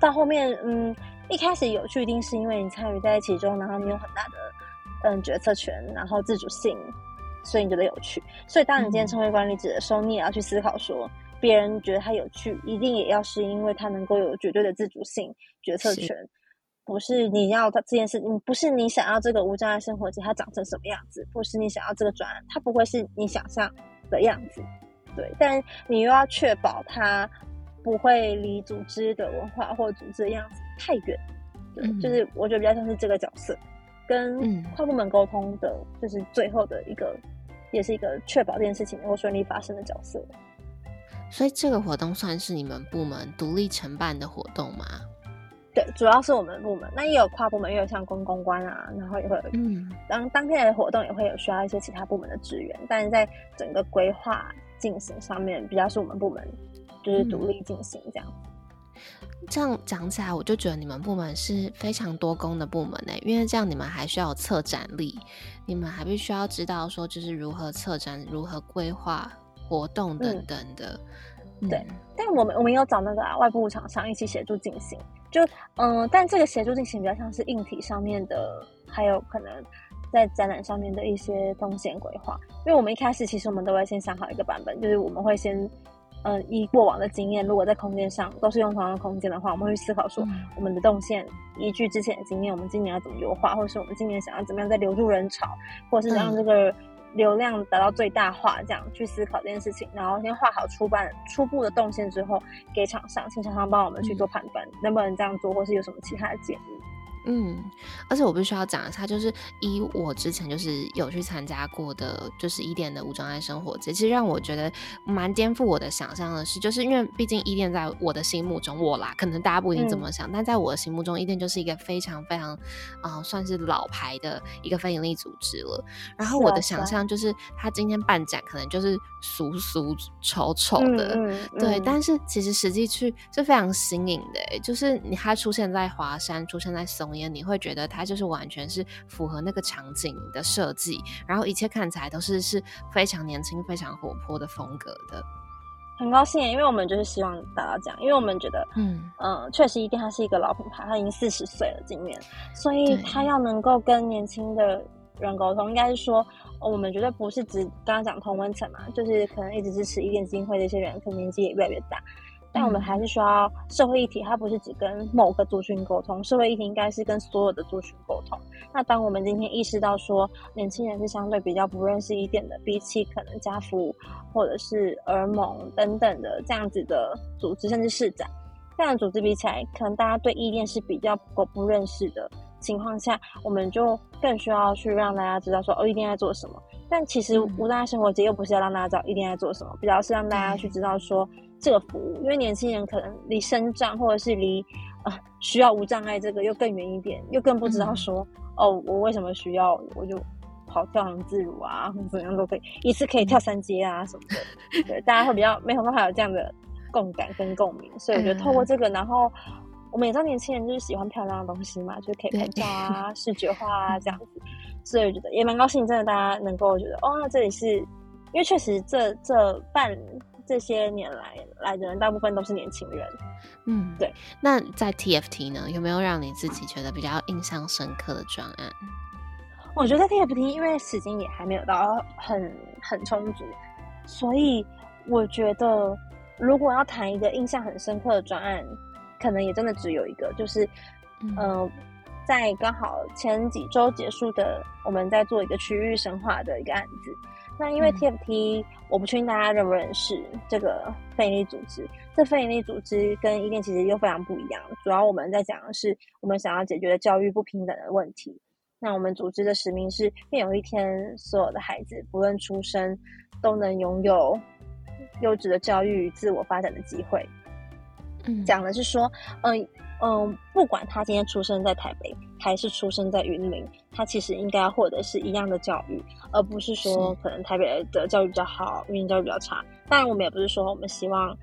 到后面，嗯，一开始有趣一定是因为你参与在其中，然后你有很大的嗯决策权，然后自主性，所以你觉得有趣。所以当你今天成为管理者的时候，你也要去思考说，别人觉得他有趣，一定也要是因为他能够有绝对的自主性、决策权。不是你要的这件事，你不是你想要这个无障碍生活节它长成什么样子，不是你想要这个专案，它不会是你想象的样子，对。但你又要确保它不会离组织的文化或组织的样子太远，对，就是我觉得比较像是这个角色，跟跨部门沟通的，就是最后的一个，也是一个确保这件事情能够顺利发生的角色。所以这个活动算是你们部门独立承办的活动吗？对，主要是我们部门，那也有跨部门，也有像公公关啊，然后也会，嗯，当当天的活动也会有需要一些其他部门的支援，但是在整个规划进行上面，比较是我们部门就是独立进行这样。这样讲起来，我就觉得你们部门是非常多工的部门呢，因为这样你们还需要有策展力，你们还必须要知道说就是如何策展、如何规划活动等等的。对，但我们我们有找那个外部厂商一起协助进行。就嗯，但这个协助进行比较像是硬体上面的，还有可能在展览上面的一些动线规划。因为我们一开始其实我们都会先想好一个版本，就是我们会先嗯，以过往的经验，如果在空间上都是用同样的空间的话，我们会思考说我们的动线依据之前的经验，我们今年要怎么优化，或者是我们今年想要怎么样再留住人潮，或者是让这个。流量达到最大化，这样去思考这件事情，然后先画好初版初步的动线之后，给厂商，请厂商帮我们去做判断，能不能这样做，或是有什么其他的建议。嗯，而且我必须要讲一下，就是以我之前就是有去参加过的，就是伊甸的无障碍生活节，其实让我觉得蛮颠覆我的想象的是，就是因为毕竟伊甸在我的心目中，我啦，可能大家不一定这么想，但在我的心目中，伊甸就是一个非常非常啊，算是老牌的一个非营利组织了。然后我的想象就是，他今天办展可能就是俗俗丑丑的，对，但是其实实际去是非常新颖的，就是你他出现在华山，出现在松。你会觉得它就是完全是符合那个场景的设计，然后一切看起来都是是非常年轻、非常活泼的风格的。很高兴，因为我们就是希望达到这样，因为我们觉得，嗯嗯，确实一定它是一个老品牌，它已经四十岁了，今年，所以它要能够跟年轻的人沟通，应该是说，我们绝对不是只刚刚讲同温层嘛，就是可能一直支持一点基金会的一些人，可能年纪也越来越大。但我们还是需要社会议题，它不是只跟某个族群沟通，社会议题应该是跟所有的族群沟通。那当我们今天意识到说，年轻人是相对比较不认识一点的，比起可能家福或者是儿盟等等的这样子的组织，甚至市长这样的组织比起来，可能大家对意恋是比较不不认识的情况下，我们就更需要去让大家知道说，哦，一定在做什么。但其实无障碍生活节又不是要让大家知道一定在做什么，比较是让大家去知道说。这个服务，因为年轻人可能离生障或者是离啊需要无障碍这个又更远一点，又更不知道说哦，我为什么需要，我就跑跳很自如啊，怎么样都可以，一次可以跳三阶啊什么的。对，大家会比较没有办法有这样的共感跟共鸣，所以我觉得透过这个，然后我们也知道年轻人就是喜欢漂亮的东西嘛，就可以拍照啊、视觉化啊这样子，所以我觉得也蛮高兴，真的大家能够觉得哦，这里是因为确实这这半。这些年来来的人，大部分都是年轻人。嗯，对。那在 TFT 呢，有没有让你自己觉得比较印象深刻的专案？我觉得 TFT 因为时间也还没有到很很充足，所以我觉得如果要谈一个印象很深刻的专案，可能也真的只有一个，就是嗯，在刚好前几周结束的，我们在做一个区域深化的一个案子。那因为 TFT，我不确定大家认不认识这个非营利组织。这非营利组织跟伊甸其实又非常不一样。主要我们在讲的是我们想要解决教育不平等的问题。那我们组织的使命是，愿有一天所有的孩子不论出生，都能拥有优质的教育与自我发展的机会。嗯，讲的是说，嗯。嗯，不管他今天出生在台北还是出生在云林，他其实应该获得是一样的教育，而不是说可能台北的教育比较好，云林教育比较差。当然，我们也不是说我们希望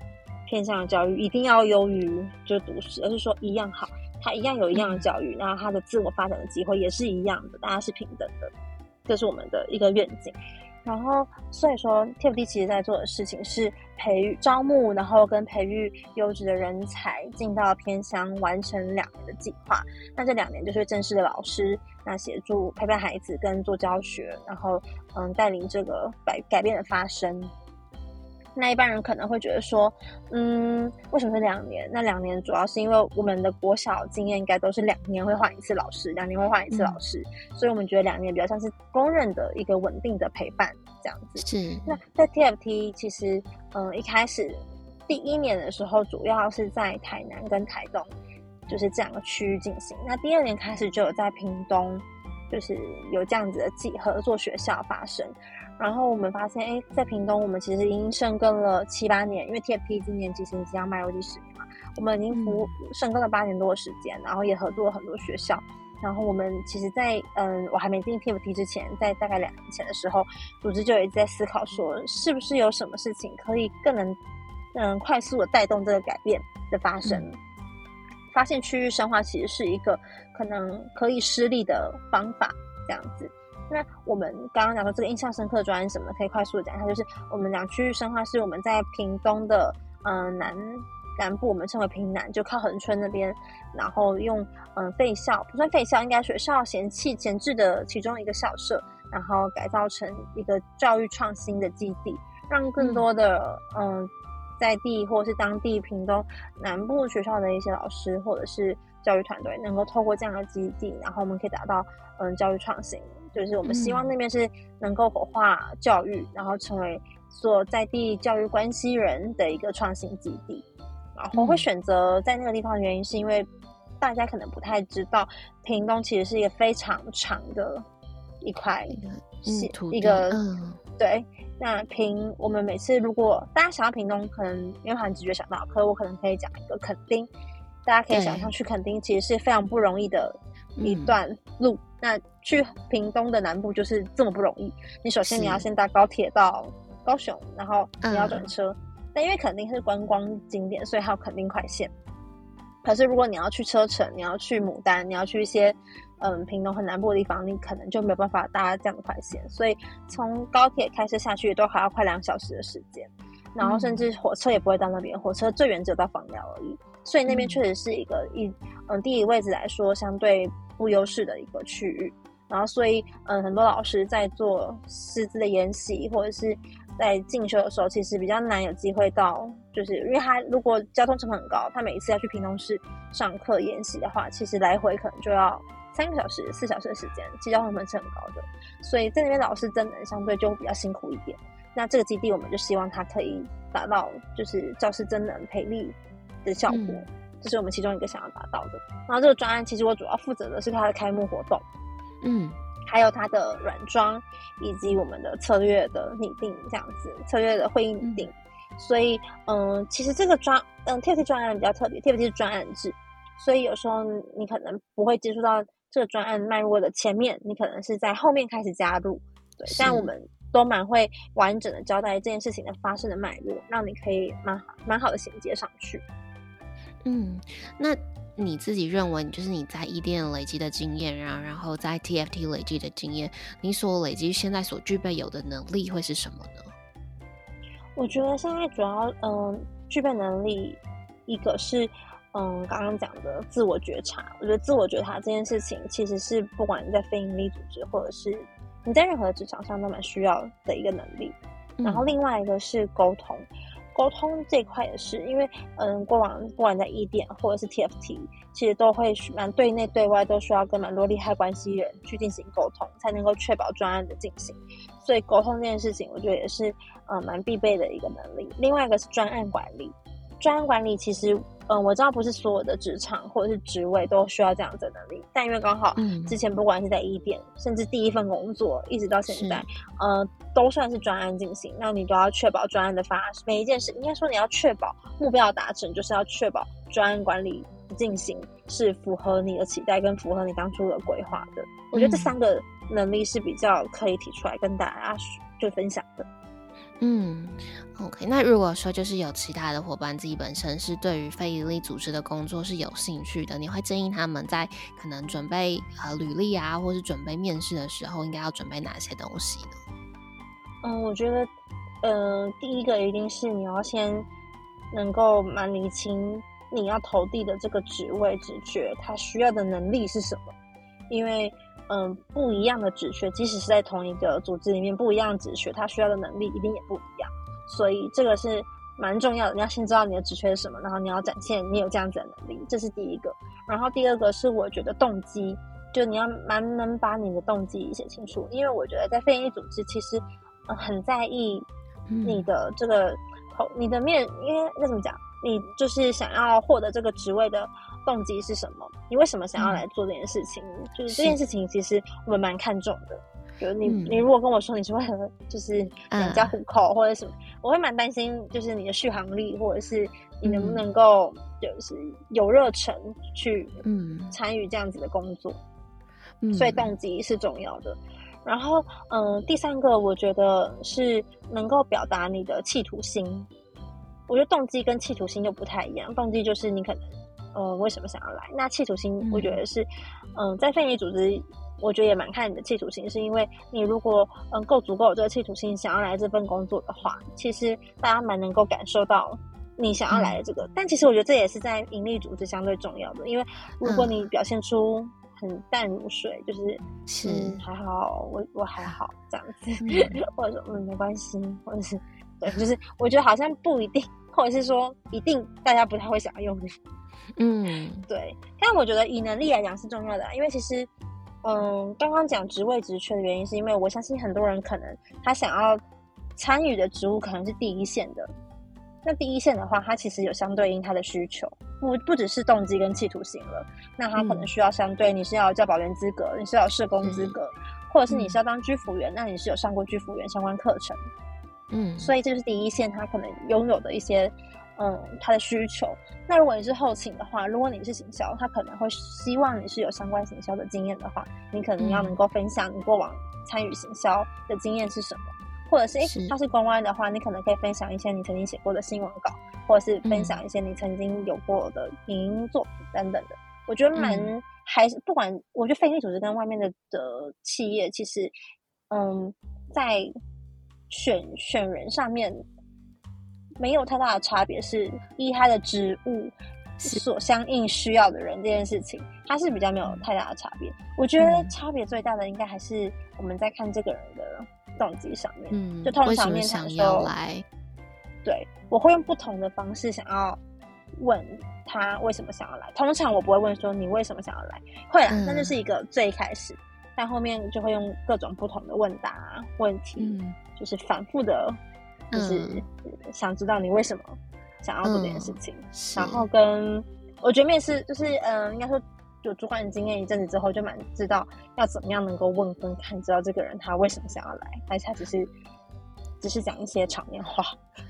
偏向的教育一定要优于就读史，而是说一样好，他一样有一样的教育，那他的自我发展的机会也是一样的，大家是平等的。这是我们的一个愿景。然后，所以说 TFD 其实在做的事情是培育、招募，然后跟培育优质的人才进到偏乡，完成两年的计划。那这两年就是正式的老师，那协助陪伴孩子跟做教学，然后嗯，带领这个改改变的发生。那一般人可能会觉得说，嗯，为什么是两年？那两年主要是因为我们的国小经验应该都是两年会换一次老师，两年会换一次老师，所以我们觉得两年比较像是公认的一个稳定的陪伴这样子。是。那在 TFT 其实，嗯，一开始第一年的时候，主要是在台南跟台东，就是这两个区域进行。那第二年开始就有在屏东，就是有这样子的几合作学校发生。然后我们发现，哎，在屏东，我们其实已经深耕了七八年，因为 TFT 今年其实即将迈入第十年嘛，我们已经服深耕了八年多的时间，然后也合作了很多学校。然后我们其实，在嗯，我还没进 TFT 之前，在大概两年前的时候，组织就一直在思考说，是不是有什么事情可以更能嗯快速的带动这个改变的发生。发现区域深化其实是一个可能可以施力的方法，这样子。那我们刚刚讲说这个印象深刻专案什么，可以快速讲一下，就是我们讲区域深化是我们在屏东的嗯南南部，我们称为屏南，就靠恒春那边，然后用嗯废校不算废校，应该学校闲弃闲置的其中一个校舍，然后改造成一个教育创新的基地，让更多的嗯在地或者是当地屏东南部学校的一些老师或者是教育团队，能够透过这样的基地，然后我们可以达到嗯教育创新。就是我们希望那边是能够活化教育，然后成为做在地教育关系人的一个创新基地。然后会选择在那个地方的原因，是因为大家可能不太知道，屏东其实是一个非常长的一块土一个对。那屏我们每次如果大家想到屏东，可能没有很直觉想到，可我可能可以讲一个垦丁，大家可以想象去垦丁其实是非常不容易的一段路。那去屏东的南部就是这么不容易。你首先你要先搭高铁到高雄，然后你要转车。但因为肯定是观光景点，所以还有肯定快线。可是如果你要去车城，你要去牡丹，你要去一些嗯屏东很南部的地方，你可能就没有办法搭这样的快线。所以从高铁开车下去都还要快两小时的时间，然后甚至火车也不会到那边，火车最远只有到枋寮而已。所以那边确实是一个一嗯地理位置来说相对。不优势的一个区域，然后所以嗯，很多老师在做师资的研习或者是在进修的时候，其实比较难有机会到，就是因为他如果交通成本很高，他每一次要去屏东市上课研习的话，其实来回可能就要三个小时、四小时的时间，其实交通成本是很高的，所以在那边老师真的相对就比较辛苦一点。那这个基地我们就希望它可以达到就是教师真能培力的效果。这是我们其中一个想要达到的。然后这个专案其实我主要负责的是它的开幕活动，嗯，还有它的软装以及我们的策略的拟定，这样子策略的会议拟定。所以，嗯，其实这个专，嗯，TFT 专案比较特别，TFT 是专案制，所以有时候你可能不会接触到这个专案脉络的前面，你可能是在后面开始加入。对，但我们都蛮会完整的交代这件事情的发生的脉络，让你可以蛮蛮好的衔接上去。嗯，那你自己认为，就是你在伊甸累积的经验，然后然后在 TFT 累积的经验，你所累积现在所具备有的能力会是什么呢？我觉得现在主要嗯，具备能力一个是嗯，刚刚讲的自我觉察。我觉得自我觉察这件事情，其实是不管你在非营利组织，或者是你在任何职场上，都蛮需要的一个能力。然后另外一个是沟通。沟通这块也是，因为嗯，过往不管在 E 店或者是 TFT，其实都会蛮对内对外都需要跟蛮多利害关系人去进行沟通，才能够确保专案的进行。所以沟通这件事情，我觉得也是嗯蛮必备的一个能力。另外一个是专案管理，专案管理其实。嗯，我知道不是所有的职场或者是职位都需要这样子的能力，但因为刚好之前不管是在一店，甚至第一份工作一直到现在，呃，都算是专案进行，那你都要确保专案的发每一件事，应该说你要确保目标达成，就是要确保专案管理进行是符合你的期待跟符合你当初的规划的。我觉得这三个能力是比较可以提出来跟大家就分享的。嗯，OK。那如果说就是有其他的伙伴自己本身是对于非营利组织的工作是有兴趣的，你会建议他们在可能准备呃履历啊，或是准备面试的时候，应该要准备哪些东西呢？嗯，我觉得，呃，第一个一定是你要先能够蛮理清你要投递的这个职位职缺，他需要的能力是什么，因为。嗯，不一样的职缺，即使是在同一个组织里面，不一样的职缺，它需要的能力一定也不一样。所以这个是蛮重要的。你要先知道你的职缺是什么，然后你要展现你有这样子的能力，这是第一个。然后第二个是我觉得动机，就你要蛮能把你的动机写清楚。因为我觉得在非营利组织，其实很在意你的这个投你的面，因为那怎么讲，你就是想要获得这个职位的。动机是什么？你为什么想要来做这件事情？就是这件事情，其实我们蛮看重的。就你，你如果跟我说你是为了就是养家糊口或者什么，我会蛮担心，就是你的续航力，或者是你能不能够就是有热忱去嗯参与这样子的工作。所以动机是重要的。然后嗯，第三个我觉得是能够表达你的企图心。我觉得动机跟企图心又不太一样。动机就是你可能。嗯，为什么想要来？那企图心，我觉得是，嗯，在非营利组织，我觉得也蛮看你的企图心，是因为你如果嗯够足够有这个企图心，想要来这份工作的话，其实大家蛮能够感受到你想要来的这个。但其实我觉得这也是在盈利组织相对重要的，因为如果你表现出很淡如水，就是是还好，我我还好这样子，或者说嗯没关系，或者是对，就是我觉得好像不一定，或者是说一定大家不太会想要用你。嗯，对，但我觉得以能力来讲是重要的，因为其实，嗯，刚刚讲职位职缺的原因，是因为我相信很多人可能他想要参与的职务可能是第一线的，那第一线的话，他其实有相对应他的需求，不不只是动机跟企图心了，那他可能需要相对你是要教保员资格，你是要社工资格，或者是你是要当居服员，那你是有上过居服员相关课程，嗯，所以这就是第一线他可能拥有的一些。嗯，他的需求。那如果你是后勤的话，如果你是行销，他可能会希望你是有相关行销的经验的话，你可能要能够分享你过往参与行销的经验是什么，或者是诶，他是公关的话，你可能可以分享一些你曾经写过的新闻稿，或者是分享一些你曾经有过的影音作品等等的。我觉得蛮还是不管，我觉得非营利组织跟外面的的企业，其实嗯，在选选人上面。没有太大的差别，是依他的职务所相应需要的人这件事情，它是比较没有太大的差别。我觉得差别最大的应该还是我们在看这个人的动机上面。嗯，就通常面谈的时候，对，我会用不同的方式想要问他为什么想要来。通常我不会问说你为什么想要来，会啊，那就是一个最开始，但后面就会用各种不同的问答问题，就是反复的。就是想知道你为什么想要做这件事情，然后跟我觉得面试就是嗯，应该说有主管经验一阵子之后，就蛮知道要怎么样能够问跟看，知道这个人他为什么想要来，还是他只是只是讲一些场面话。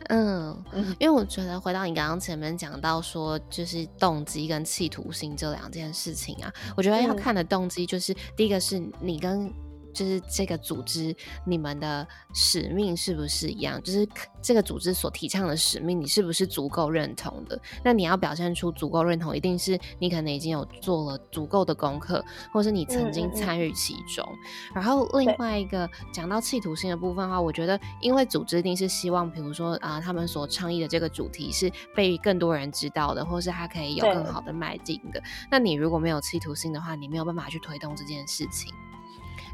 嗯，因为我觉得回到你刚刚前面讲到说，就是动机跟企图心这两件事情啊，我觉得要看的动机就是第一个是你跟。就是这个组织，你们的使命是不是一样？就是这个组织所提倡的使命，你是不是足够认同的？那你要表现出足够认同，一定是你可能已经有做了足够的功课，或是你曾经参与其中。然后另外一个讲到企图心的部分的话，我觉得，因为组织一定是希望，比如说啊，他们所倡议的这个主题是被更多人知道的，或是它可以有更好的迈进的。那你如果没有企图心的话，你没有办法去推动这件事情。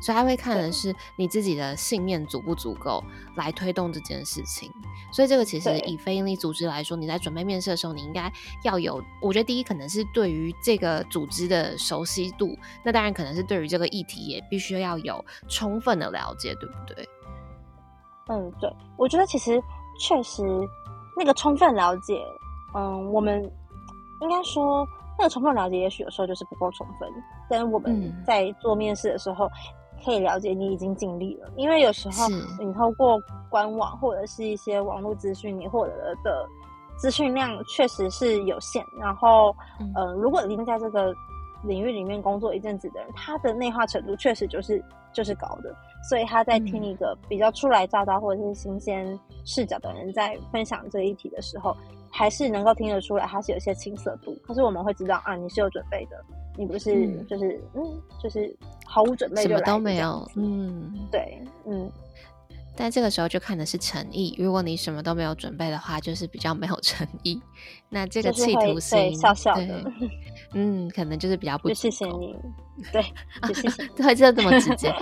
所以他会看的是你自己的信念足不足够来推动这件事情。所以这个其实以非营利组织来说，你在准备面试的时候，你应该要有，我觉得第一可能是对于这个组织的熟悉度，那当然可能是对于这个议题也必须要有充分的了解，对不对？嗯，对，我觉得其实确实那个充分了解，嗯，我们应该说那个充分了解，也许有时候就是不够充分。但是我们在做面试的时候。可以了解你已经尽力了，因为有时候你透过官网或者是一些网络资讯，你获得的资讯量确实是有限。然后，呃，如果已经在这个领域里面工作一阵子的人，他的内化程度确实就是就是高的。所以他在听一个比较初来乍到或者是新鲜视角的人在分享这一题的时候，还是能够听得出来他是有些青涩度。可是我们会知道啊，你是有准备的，你不是就是嗯，就是毫无准备就什么都没有，嗯，对，嗯。但这个时候就看的是诚意。如果你什么都没有准备的话，就是比较没有诚意。那这个企图心，笑笑的，嗯，可能就是比较 不。谢谢 你，对，谢谢。对，就这么直接。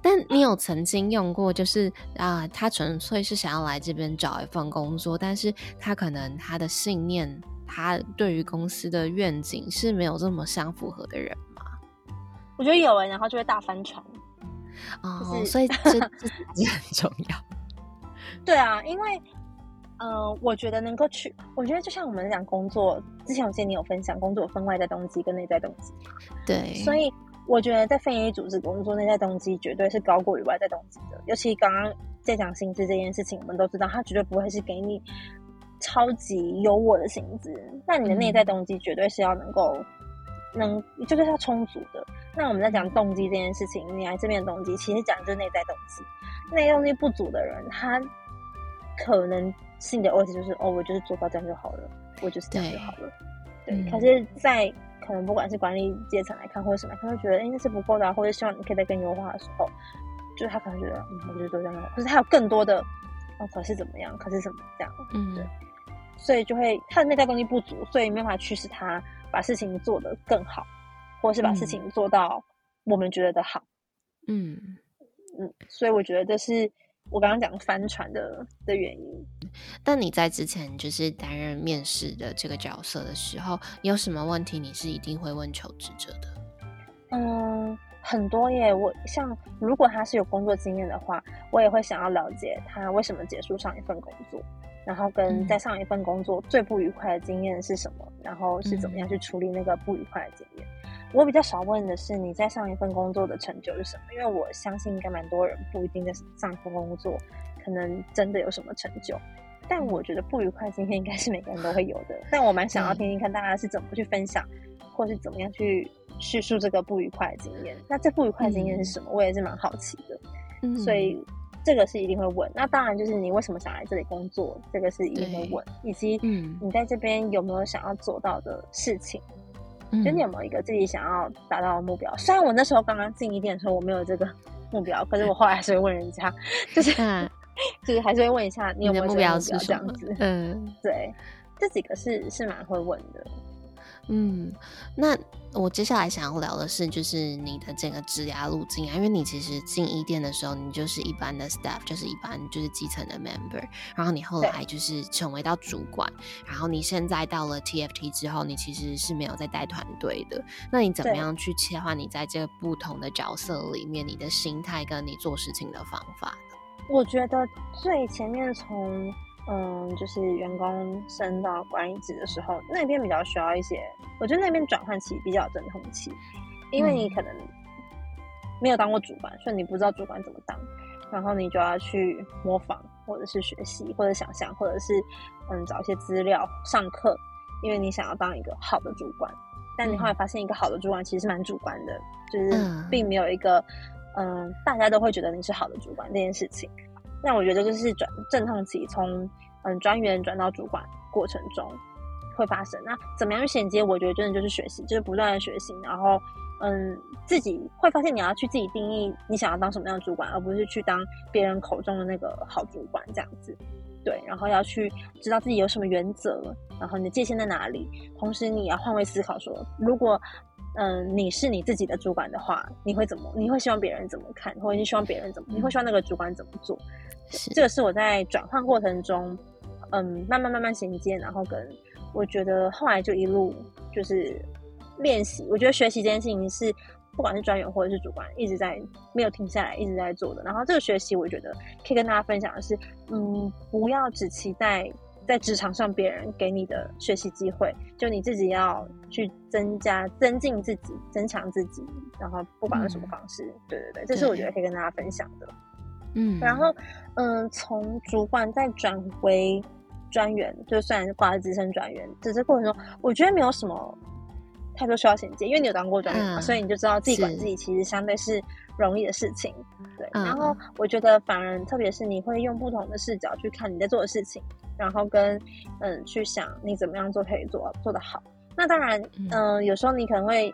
但你有曾经用过，就是啊，他纯粹是想要来这边找一份工作，但是他可能他的信念，他对于公司的愿景是没有这么相符合的人吗？我觉得有人，然后就会大翻船。哦，所以这这很重要。对啊，因为，嗯，我觉得能够去，我觉得就像我们讲工作，之前我记得你有分享工作分外在动机跟内在动机对，所以我觉得在非营利组织工作，内在动机绝对是高过于外在动机的。尤其刚刚在讲薪资这件事情，我们都知道，他绝对不会是给你超级优渥的薪资。那你的内在动机绝对是要能够。能就是要充足的。那我们在讲动机这件事情，你来这边的动机，其实讲就是内在动机。内在动机不足的人，他可能心里的问题就是哦，我就是做到这样就好了，我就是这样就好了。对。可是，在可能不管是管理阶层来看，或者什么，他会觉得哎，那是不够的，或者希望你可以再更优化的时候，就是他可能觉得嗯，我就是做这样就好。可是他有更多的哦，可是怎么样？可是怎么这样？嗯，对。所以就会他的内在动力不足，所以没办法驱使他。把事情做得更好，或者是把事情做到我们觉得的好，嗯嗯，所以我觉得这是我刚刚讲帆船的的原因。但你在之前就是担任面试的这个角色的时候，有什么问题你是一定会问求职者的？嗯，很多耶。我像如果他是有工作经验的话，我也会想要了解他为什么结束上一份工作。然后跟在上一份工作最不愉快的经验是什么？然后是怎么样去处理那个不愉快的经验？我比较少问的是你在上一份工作的成就是什么？因为我相信应该蛮多人不一定在上一份工作可能真的有什么成就，但我觉得不愉快经验应该是每个人都会有的。但我蛮想要听听看大家是怎么去分享，或是怎么样去叙述这个不愉快的经验。那这不愉快经验是什么？我也是蛮好奇的，嗯所以。这个是一定会问，那当然就是你为什么想来这里工作，这个是一定会问，以及嗯。你在这边有没有想要做到的事情，就你有没有一个自己想要达到的目标？虽然我那时候刚刚进一店的时候我没有这个目标，可是我后来还是会问人家，就是 就是还是会问一下你有没有目标这样子。嗯，对，这几个是是蛮会问的。嗯，那我接下来想要聊的是，就是你的整个职涯路径啊，因为你其实进一店的时候，你就是一般的 staff，就是一般就是基层的 member，然后你后来就是成为到主管，然后你现在到了 TFT 之后，你其实是没有在带团队的，那你怎么样去切换你在这个不同的角色里面，你的心态跟你做事情的方法呢？我觉得最前面从。嗯，就是员工升到管理职的时候，那边比较需要一些，我觉得那边转换期比较有阵痛期，因为你可能没有当过主管，所以你不知道主管怎么当，然后你就要去模仿，或者是学习，或者想象，或者是嗯找一些资料上课，因为你想要当一个好的主管，但你后来发现一个好的主管其实是蛮主观的，就是并没有一个嗯大家都会觉得你是好的主管这件事情。那我觉得就是转阵痛期，从嗯专员转到主管过程中会发生。那怎么样去衔接？我觉得真的就是学习，就是不断的学习，然后嗯自己会发现你要去自己定义你想要当什么样的主管，而不是去当别人口中的那个好主管这样子。对，然后要去知道自己有什么原则，然后你的界限在哪里。同时你要换位思考，说如果。嗯，你是你自己的主管的话，你会怎么？你会希望别人怎么看，或者你希望别人怎么？你会希望那个主管怎么做？这个是我在转换过程中，嗯，慢慢慢慢衔接，然后跟我觉得后来就一路就是练习。我觉得学习这件事情是不管是专员或者是主管一直在没有停下来一直在做的。然后这个学习，我觉得可以跟大家分享的是，嗯，不要只期待。在职场上，别人给你的学习机会，就你自己要去增加、增进自己、增强自己，然后不管用什么方式，对对对，这是我觉得可以跟大家分享的。嗯，然后嗯，从主管再转回专员，就算挂在资深专员，只是过程中，我觉得没有什么太多需要衔接，因为你有当过专员嘛，嗯所以你就知道自己管自己其实相对是容易的事情。对，嗯然后我觉得反而特别是你会用不同的视角去看你在做的事情，然后跟嗯去想你怎么样做可以做做得好。那当然，嗯嗯、有时候你可能会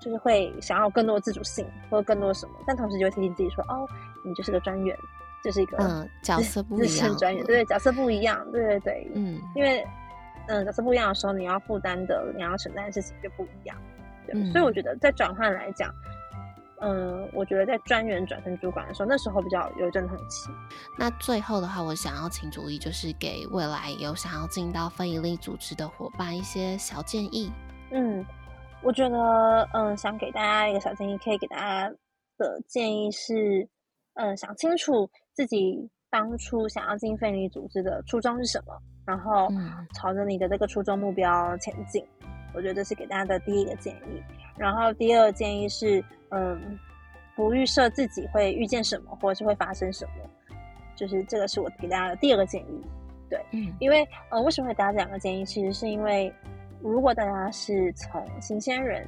就是会想要更多自主性或者更多什么，但同时就会提醒自己说，哦，你就是个专员，就是一个嗯，角色不一样深专员，对，角色不一样，对对对，嗯因为嗯角色不一样的时候，你要负担的、你要承担的事情就不一样。对，嗯所以我觉得在转换来讲，嗯，我觉得在专员转成主管的时候，那时候比较有阵痛期。那最后的话，我想要请主意，就是给未来有想要进到非营利组织的伙伴一些小建议。嗯，我觉得嗯，想给大家一个小建议，可以给大家的建议是，嗯，想清楚自己当初想要进非营利组织的初衷是什么，然后嗯朝着你的这个初衷目标前进。我觉得这是给大家的第一个建议。然后第二个建议是，嗯，不预设自己会遇见什么，或者是会发生什么，就是这个是我给大家的第二个建议。嗯因为呃，为什么会给大家这两个建议？其实是因为如果大家是从新鲜人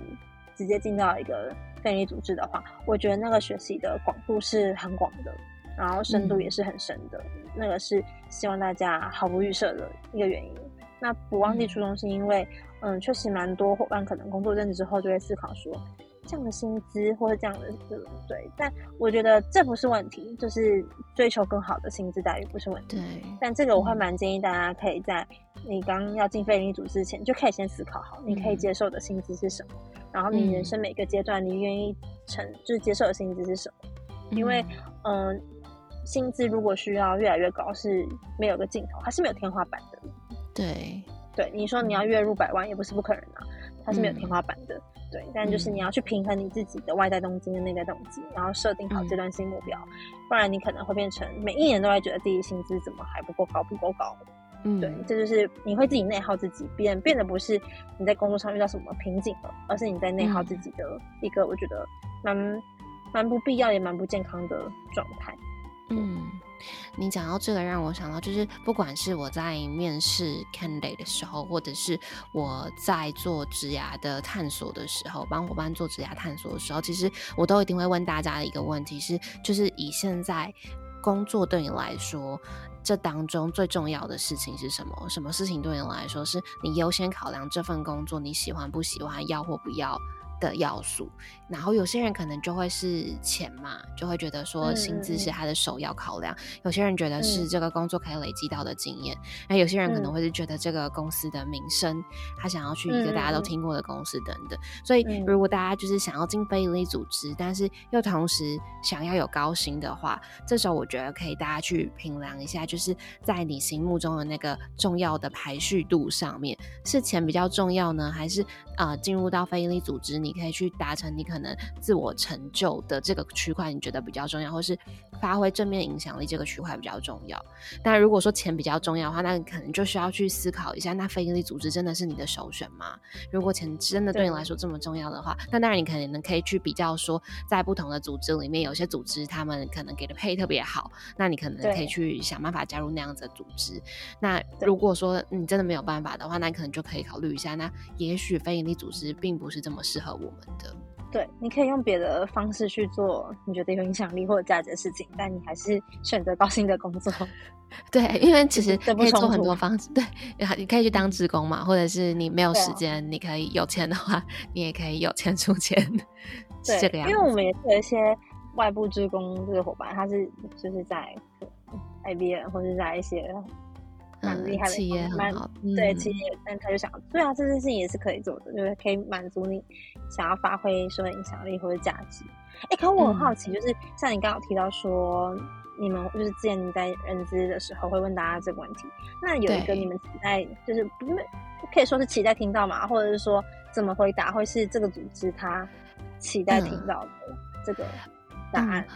直接进到一个非营利组织的话，我觉得那个学习的广度是很广的，然后深度嗯也是很深的。那个是希望大家毫不预设的一个原因。那不忘记初衷，是因为嗯，确实蛮多伙伴可能工作认识之后就会思考说，这样的薪资或者这样的呃对，但我觉得这不是问题，就是追求更好的薪资待遇不是问题。对，但这个我会嗯蛮建议大家可以在你刚要进非营利组织之前，就可以先思考好，你可以嗯接受的薪资是什么，然后你人嗯生每个阶段你愿意承就是接受的薪资是什么。因为嗯、薪资如果需要越来越高，是没有个尽头，它是没有天花板的。对，对，你说你要月入百万也不是不可能啊，它是没有天嗯花板的。对，但就是你嗯要去平衡你自己的外在动机跟内在动机，然后设定好嗯阶段性目标，不然你可能会变成每一年都在觉得自己薪资怎么还不够高，不够高。嗯对，这就是你会自己内耗自己，变变得不是你在工作上遇到什么瓶颈了，而是你在内耗嗯自己的一个我觉得蛮蛮不必要也蛮不健康的状态。嗯，你讲到这个，让我想到就是，不管是我在面试 candidate 的时候，或者是我在做职涯的探索的时候，帮伙伴做职涯探索的时候，其实我都一定会问大家的一个问题是，就是以现在工作对你来说，这当中最重要的事情是什么？什么事情对你来说是你优先考量这份工作你喜欢不喜欢，要或不要？的要素，然后有些人可能就会是钱嘛，就会觉得说嗯薪资是他的首要考量。有些人觉得是嗯。这个工作可以累积到的经验，那有些人可能嗯会是觉得这个公司的名声，他想要去一个大家都听过的公司等等。所以嗯。如果大家就是想要进非营利组织，但是又同时想要有高薪的话，这时候我觉得可以大家去评量一下，就是在你心目中的那个重要的排序度上面，是钱比较重要呢，还是呃进入到非营利组织，你可以去达成你可能自我成就的这个区块，你觉得比较重要，或是发挥正面影响力这个区块比较重要？那如果说钱比较重要的话，那你可能就需要去思考一下，那非营利组织真的是你的首选吗？如果钱真的对你来说这么重要的话，那当然你可能可以去比较说，在不同的组织里面，有些组织他们可能给的配特别好，那你可能可以去想办法加入那样子的组织。那如果说你真的没有办法的话，那你可能就可以考虑一下，那也许非营利组织并不是这么适合我们的。对，你可以用别的方式去做你觉得有影响力或者价值的事情，但你还是选择高薪的工作。对，因为其实可以做很多方式。对，你可以去当职工嘛，或者是你没有时间，你可以有钱的话，你也可以有钱出钱，是对，这个样子。因为我们也是有一些外部职工这个伙伴，他是就是在 IBM 或者在一些蛮厉害的嗯企业蛮对企业，但他就想，对啊，这件事情也是可以做的，就是可以满足你想要发挥说影响力或者价值。哎，可我很好嗯奇，就是像你刚刚提到说，你们就是之前你在认知的时候会问大家这个问题，那有一个你们期待，就是不是可以说是期待听到嘛，或者是说怎么回答会是这个组织他期待听嗯到的这个答案？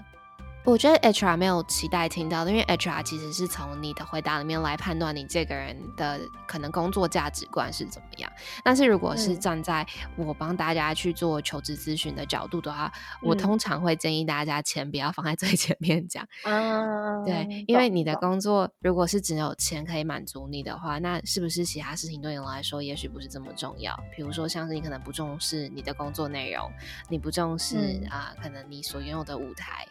我觉得 HR 没有期待听到的，因为 HR 其实是从你的回答里面来判断你这个人的可能工作价值观是怎么样。但是如果是嗯站在我帮大家去做求职咨询的角度的话，我嗯通常会建议大家钱不要放在最前面讲。嗯，对，因为你的工作如果是只有钱可以满足你的话，那是不是其他事情对你来说也许不是这么重要？比如说像是你可能不重视你的工作内容，你不重视嗯啊、可能你所拥有的舞台，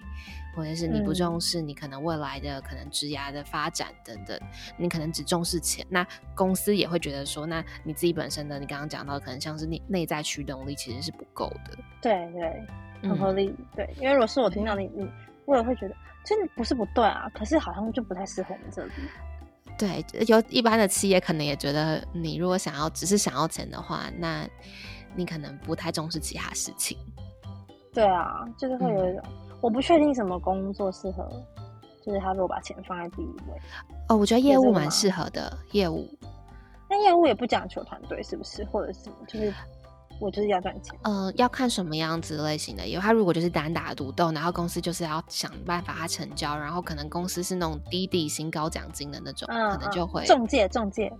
或者是你不嗯重视你可能未来的可能职涯的发展等等，你可能只重视钱，那公司也会觉得说，那你自己本身的你刚刚讲到的可能像是内内在驱动力其实是不够的。对对，很合嗯理。对，因为如果是我听到你你，我也会觉得真的不是不对啊，可是好像就不太适合我们这里。对，有一般的企业可能也觉得，你如果想要只是想要钱的话，那你可能不太重视其他事情。对啊，就是会有一嗯种，我不确定什么工作适合，就是他如果把钱放在第一位，哦，我觉得业务蛮适合的，业务，那业务也不讲求团队，是不是？或者是什么？就是我就是要赚钱。呃，要看什么样子类型的业务。他如果就是单打独斗，然后公司就是要想办法他成交，然后可能公司是那种低底薪高奖金的那种，可能就会中介，中介，中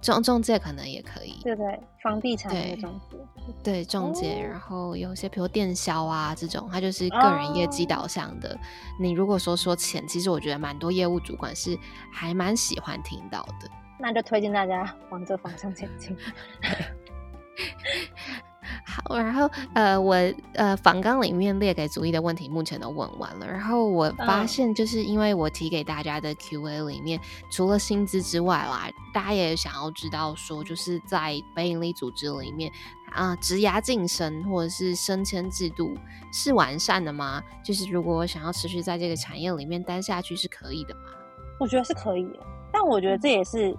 中中介可能也可以，对不对？房地产中介，对中介，哦然后有些比如电销啊这种，它就是个人业绩哦导向的。你如果说说钱，其实我觉得蛮多业务主管是还蛮喜欢听到的。那就推荐大家往这方向前进。好，然后呃，我呃访纲里面列给主意的问题目前都问完了，然后我发嗯现就是因为我提给大家的 Q&A 里面，除了薪资之外啦，大家也想要知道说，就是在非营利组织里面啊，职涯晋升或者是升迁制度是完善的吗？就是如果我想要持续在这个产业里面待下去是可以的吗？我觉得是可以，但我觉得这也是，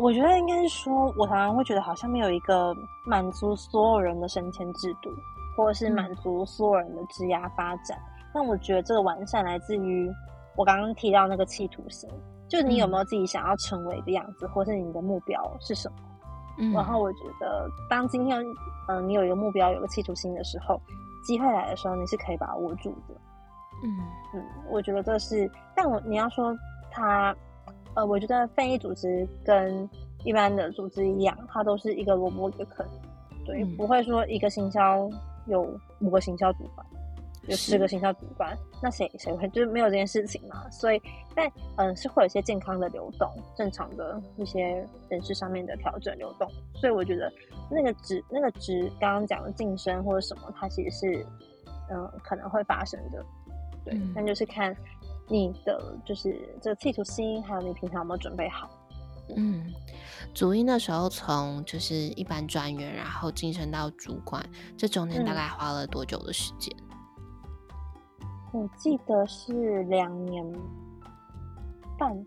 我觉得应该是说，我常常会觉得好像没有一个满足所有人的升迁制度，或者是嗯满足所有人的职涯发展。但我觉得这个完善来自于我刚刚提到那个企图心，就是你有没有自己想要成为的样子，或是你的目标是什么。嗯，然后我觉得，当今天嗯、呃你有一个目标，有个企图心的时候，机会来的时候，你是可以把握住的。嗯嗯，我觉得这是，但我你要说它，呃，我觉得非益组织跟一般的组织一样，它都是一个萝卜一个坑，对，嗯不会说一个行销有五个行销主管，有是十个行销主管，那谁谁会就是没有这件事情嘛？所以，但嗯、呃是会有一些健康的流动，正常的一些人事上面的调整流动，所以我觉得那个值那个值刚刚讲的晋升或者什么，它其实是嗯、呃可能会发生的。对，嗯但就是看你的就是这个企图心，还有你平常有没有准备好。嗯，主一那时候从就是一般专员，然后晋升到主管，这中间大嗯概花了多久的时间？我记得是两年半，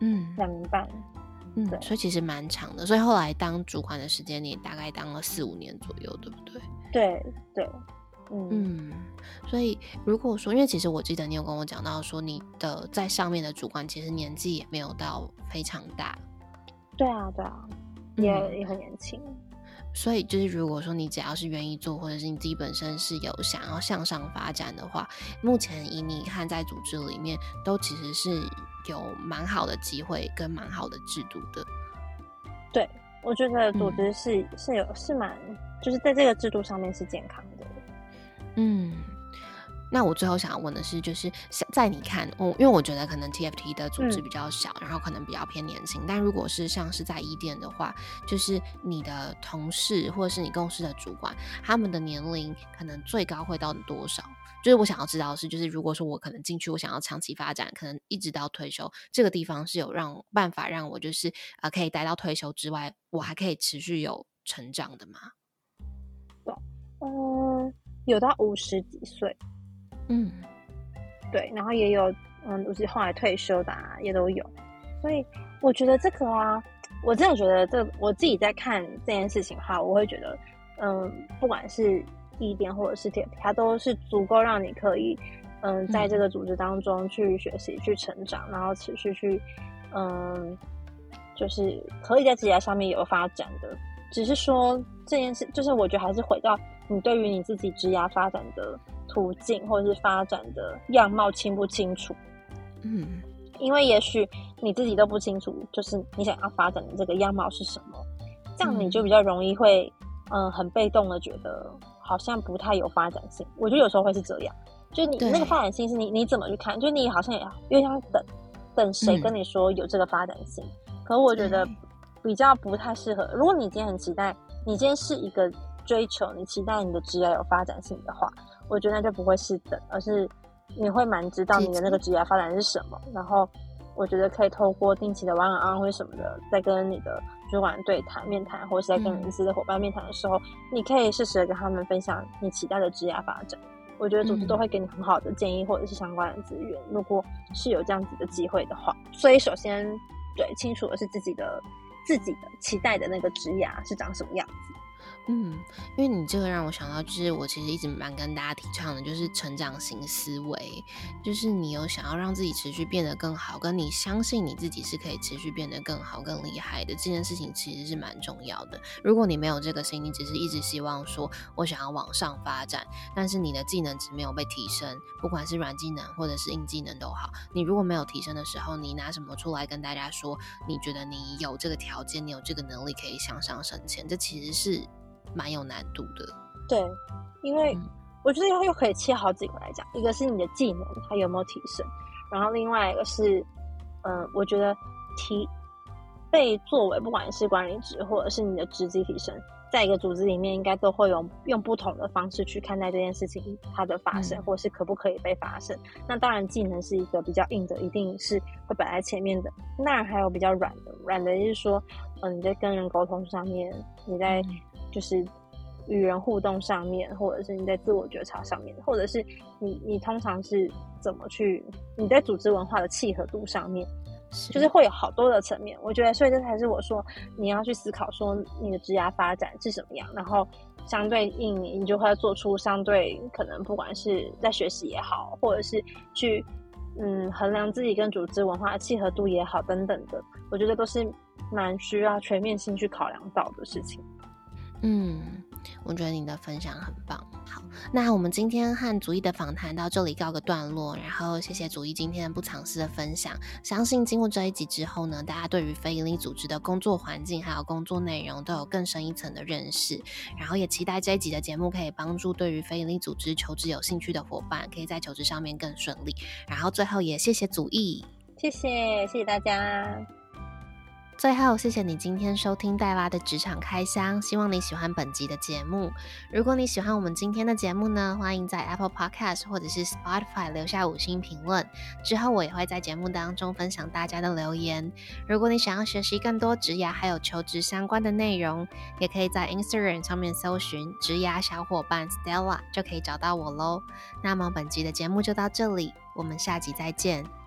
嗯两年半。嗯，对所以其实蛮长的。所以后来当主管的时间，你大概当了四五年左右，对不对？对对，嗯嗯，所以如果说，因为其实我记得你有跟我讲到说，你的在上面的主管其实年纪也没有到非常大，对啊对啊，也、嗯也很年轻。所以就是如果说你只要是愿意做，或者是你自己本身是有想要向上发展的话，目前以你看在组织里面，都其实是有蛮好的机会跟蛮好的制度的。对，我觉得组嗯织是、是有是蛮，就是在这个制度上面是健康的。嗯，那我最后想要问的是，就是像在你看，我、因为我觉得可能 TFT 的组织嗯比较小，然后可能比较偏年轻，但如果是像是在一店的话，就是你的同事或者是你公司的主管，他们的年龄可能最高会到多少？就是我想要知道的是，就是如果说我可能进去，我想要长期发展，可能一直到退休，这个地方是有让办法让我就是呃可以待到退休之外，我还可以持续有成长的吗？嗯，有到五十几岁，嗯。对，然后也有嗯，就是后来退休的、啊、也都有，所以我觉得这个啊，我真的觉得这我自己在看这件事情的话，我会觉得，嗯，不管是一点或者是铁，它都是足够让你可以，嗯，在这个组织当中去学习、去成长，然后持续去，嗯，就是可以在职业上面有发展的。只是说这件事，就是我觉得还是回到你对于你自己职涯发展的途径或者是发展的样貌清不清楚？嗯因为也许你自己都不清楚，就是你想要发展的这个样貌是什么。这样你就比较容易会，嗯，很被动的觉得好像不太有发展性。我觉得有时候会是这样，就你那个发展性是你你怎么去看？就你好像也因为要等等谁跟你说有这个发展性，可我觉得比较不太适合。如果你今天很期待，你今天是一个追求，你期待你的职业有发展性的话，我觉得那就不会是等，而是你会蛮知道你的那个职业发展是什么，然后。我觉得可以透过定期的 one on one 或什么的，在跟你的主管对谈、面谈，或者是在跟人资的伙伴面谈的时候，你可以适时的跟他们分享你期待的职业发展。我觉得组织都会给你很好的建议，或者是相关的资源。如果是有这样子的机会的话，所以首先对清楚的是自己的自己的期待的那个职业是长什么样子。嗯，因为你这个让我想到，就是我其实一直蛮跟大家提倡的，就是成长型思维，就是你有想要让自己持续变得更好，跟你相信你自己是可以持续变得更好、更厉害的这件事情，其实是蛮重要的。如果你没有这个心，你只是一直希望说我想要往上发展，但是你的技能值没有被提升，不管是软技能或者是硬技能都好，你如果没有提升的时候，你拿什么出来跟大家说？你觉得你有这个条件，你有这个能力可以向上升迁？这其实是。蛮有难度的，对，因为我觉得又又可以切好几个来讲，一个是你的技能它有没有提升，然后另外一个是，嗯，我觉得提被作为不管是管理职或者是你的职级提升，在一个组织里面，应该都会有用不同的方式去看待这件事情它的发生，或是可不可以被发生。那当然，技能是一个比较硬的，一定是会摆在前面的。那还有比较软的，软的就是说，嗯，你在跟人沟通上面，你在就是与人互动上面，或者是你在自我觉察上面，或者是你你通常是怎么去你在组织文化的契合度上面，就是会有好多的层面。我觉得，所以这才是我说你要去思考说你的职业发展是什么样，然后相对应你就会做出相对可能不管是在学习也好，或者是去嗯衡量自己跟组织文化的契合度也好等等的，我觉得都是蛮需要全面性去考量到的事情。嗯，我觉得你的分享很棒。好，那我们今天和祖义的访谈到这里告个段落，然后谢谢祖义今天不藏私的分享。相信经过这一集之后呢，大家对于非营利组织的工作环境还有工作内容都有更深一层的认识。然后也期待这一集的节目可以帮助对于非营利组织求职有兴趣的伙伴，可以在求职上面更顺利。然后最后也谢谢祖义，谢谢谢谢大家。最后，谢谢你今天收听黛拉的职场开箱，希望你喜欢本集的节目。如果你喜欢我们今天的节目呢，欢迎在 Apple Podcast 或者是 Spotify 留下五星评论。之后我也会在节目当中分享大家的留言。如果你想要学习更多职涯还有求职相关的内容，也可以在 Instagram 上面搜寻职涯小伙伴 Stella 就可以找到我喽。那么本集的节目就到这里，我们下集再见。